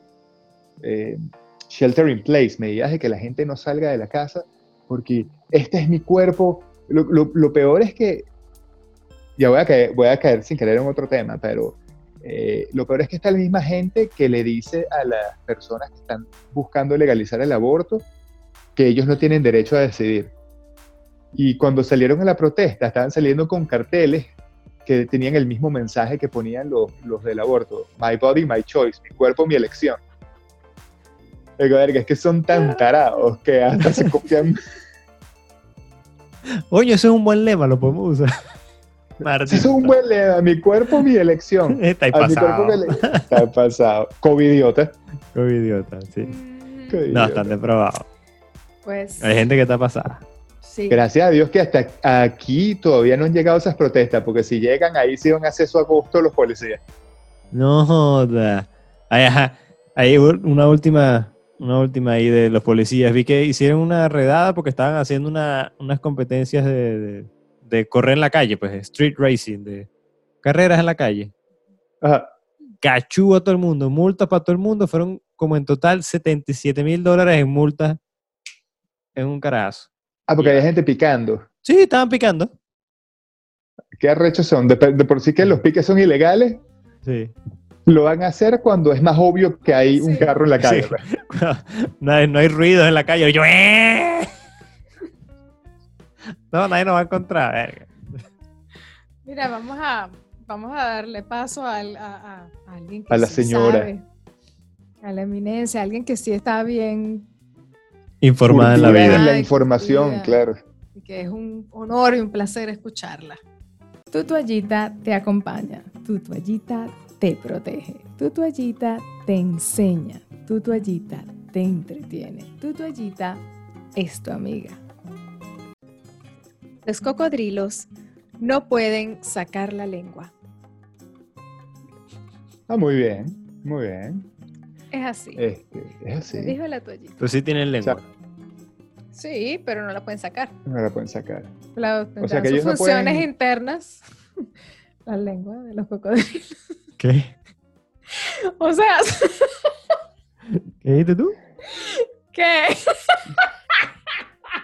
eh, shelter in place, medidas de que la gente no salga de la casa, porque este es mi cuerpo. Lo, lo- lo peor es que, ya voy a, caer, voy a caer sin querer en otro tema, pero eh, lo peor es que está la misma gente que le dice a las personas que están buscando legalizar el aborto que ellos no tienen derecho a decidir. Y cuando salieron a la protesta, estaban saliendo con carteles que tenían el mismo mensaje que ponían los, los del aborto. My body, my choice. Mi cuerpo, mi elección. Es que son tan tarados que hasta se copian. Oye, ese es un buen lema, lo podemos usar. Martín. Eso es un buen lema. Mi cuerpo, mi elección. Está ahí A mi cuerpo, pasado. mi Está pasado. Covidiota. Como idiota, sí. Covidiota. No, están depravados. Pues Hay gente que está pasada. sí. Gracias a Dios que hasta aquí todavía no han llegado esas protestas, porque si llegan ahí sí van a hacer su agosto los policías. No joda. Ajá. U- una última, una última ahí de los policías. Vi que hicieron una redada porque estaban haciendo una- unas competencias de, de- de correr en la calle, pues street racing, de carreras en la calle. Ajá. Cachú a todo el mundo, multas para todo el mundo. Fueron como en total 77 mil dólares en multas en un carazo. Ah, porque hay gente picando. Sí, estaban picando. ¿Qué arrechos son? De, de por sí que los piques son ilegales, Sí. Lo van a hacer cuando es más obvio que hay un carro en la calle. Sí. pues. no, hay, no hay ruidos en la calle. Yo, "Eh". No, nadie nos va a encontrar. verga. Mira, vamos a, vamos a darle paso al- a, a- a alguien que A la sí señora. sabe, a la eminencia, alguien que sí está bien Informada en la vida. en la información, curtida. claro. y que es un honor y un placer escucharla. Tu toallita te acompaña, tu toallita te protege, tu toallita te enseña, tu toallita te entretiene, tu toallita es tu amiga. Los cocodrilos no pueden sacar la lengua. Ah, muy bien, muy bien. Es así. Este, es Me así. dijo la toallita. Pero sí tienen lengua. O sea, Sí, pero no la pueden sacar. No la pueden sacar. La, O sea, que sus ellos no funciones pueden- internas. La lengua de los cocodrilos. ¿Qué? O sea, ¿Qué dijiste tú? que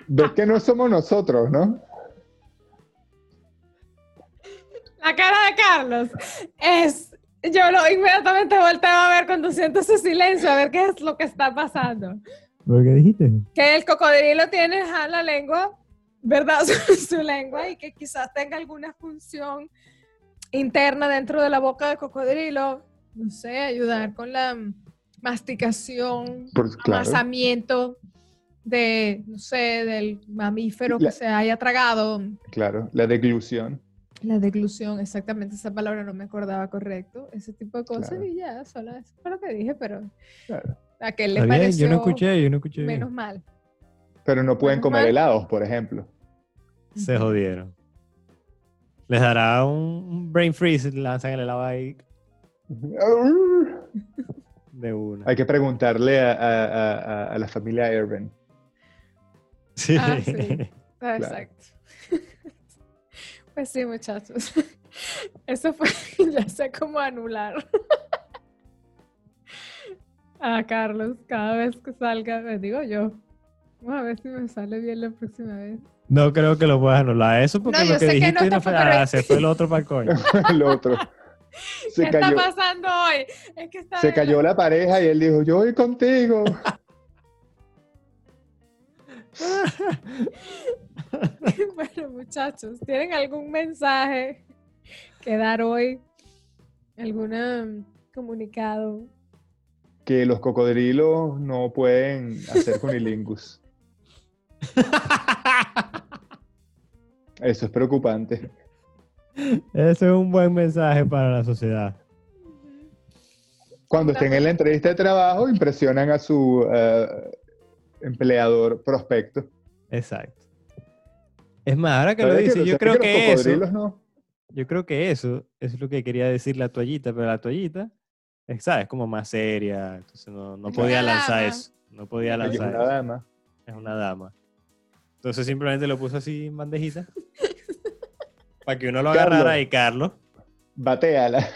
Ves que no somos nosotros, ¿no? la cara de Carlos es. Yo lo inmediatamente volteo a ver cuando siento ese silencio, a ver qué es lo que está pasando. ¿Por qué dijiste? Que el cocodrilo tiene la lengua, ¿verdad? Su, su lengua y que quizás tenga alguna función interna dentro de la boca del cocodrilo. No sé, ayudar con la masticación, Por- claro. amasamiento de, no sé, del mamífero La- que se haya tragado. Claro, la deglución. La deglución, exactamente esa palabra no me acordaba correcto. Ese tipo de cosas Claro. y ya, solo eso fue lo que dije, pero Claro. a que le Está bien, pareció yo no escuché, yo no escuché. menos mal. Pero no pueden Menos comer mal. helados, por ejemplo. Se jodieron. Les dará un, brain freeze y lanzan el helado ahí de una. Hay que preguntarle a, a- a- la familia Irvin. Sí. Ah, sí. Ah, Claro. Exacto. Pues sí, muchachos. Eso fue, ya sé cómo anular a Carlos cada vez que salga. Les digo yo. Vamos a ver si me sale bien la próxima vez. No creo que lo puedas anular. Eso porque No, lo que que dijiste no no fue, ah, se fue el otro para el coño. el otro. Se ¿Qué cayó, está pasando hoy? Es que está se cayó la pareja y él dijo, yo voy contigo. Bueno, muchachos, ¿tienen algún mensaje que dar hoy? ¿Algún um, comunicado? Que los cocodrilos no pueden hacer cunilingus. Eso es preocupante. Ese es un buen mensaje para la sociedad. Cuando estén en la entrevista de trabajo, impresionan a su eh, empleador prospecto. Exacto. Es más, ahora que lo ¿Sabes dice, que- yo creo que eso, no? yo creo que eso, es lo que quería decir la toallita, pero la toallita, es, ¿sabes? Como más seria, entonces no, no podía lanzar dama. eso. No podía Ella es lanzar una eso. dama. Es una dama. Entonces simplemente lo puso así en bandejita. para que uno lo Carlos. agarrara y Carlos, Bateala.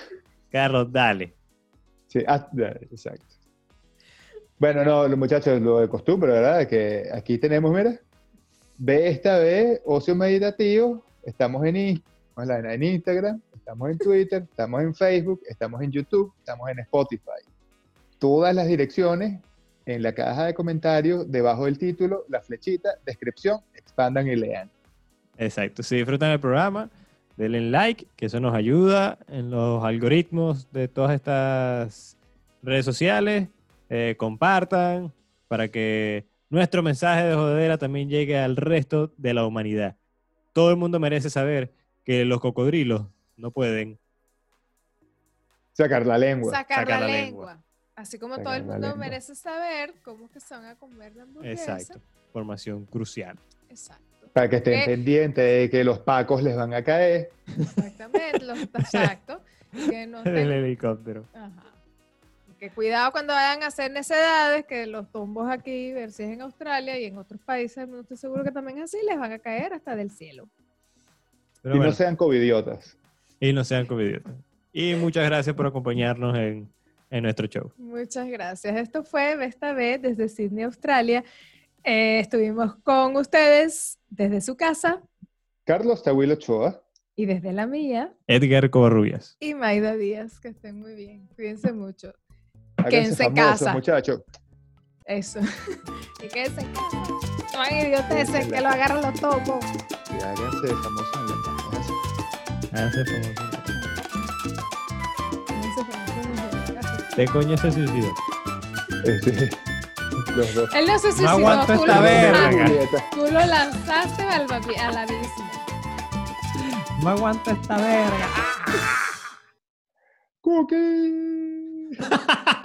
Carlos, dale. Sí, ah, exacto. Bueno, no, los muchachos, lo de costumbre, ¿verdad? Que aquí tenemos, mira, ve esta vez, ocio meditativo, estamos en, en Instagram, estamos en Twitter, estamos en Facebook, estamos en YouTube, estamos en Spotify. Todas las direcciones en la caja de comentarios, debajo del título, la flechita, descripción, expandan y lean. Exacto. Si disfrutan el programa, denle like, que eso nos ayuda en los algoritmos de todas estas redes sociales. eh, compartan para que nuestro mensaje de jodera también llegue al resto de la humanidad. Todo el mundo merece saber que los cocodrilos no pueden. Sacar la lengua. Sacar, Sacar la, la lengua. Así como todo el mundo lengua. merece saber cómo es que se van a comer la hamburguesa. Exacto. Información crucial. Exacto. Para que estén Eh. pendientes de que los pacos les van a caer. Exactamente. Los, exacto. Que no El helicóptero. Ajá. Que cuidado cuando vayan a hacer necedades, que los tombos aquí, ver si es en Australia y en otros países, no estoy seguro que también es así, les van a caer hasta del cielo. Pero y bueno, no sean covidiotas. y no sean covidiotas. Y muchas gracias por acompañarnos en, en nuestro show. Muchas gracias. Esto fue esta vez desde Sydney, Australia. Eh, estuvimos con ustedes desde su casa Carlos Tahuilo Ochoa. y desde la mía. Edgar Covarrubias. Y Maida Díaz, que estén muy bien. Cuídense mucho. Háganse Quédense en casa. muchachos. Eso. y quédense en casa. No hay idioteces que lo agarran los tombos. Y háganse famosos en la casa. Háganse famosos. La. ¿De coño se suicidó? Este, los dos. Él no se suicidó, aguanto tú, esta lo verga. tú lo lanzaste al, babi- al abismo. No aguanto esta verga. Cookie.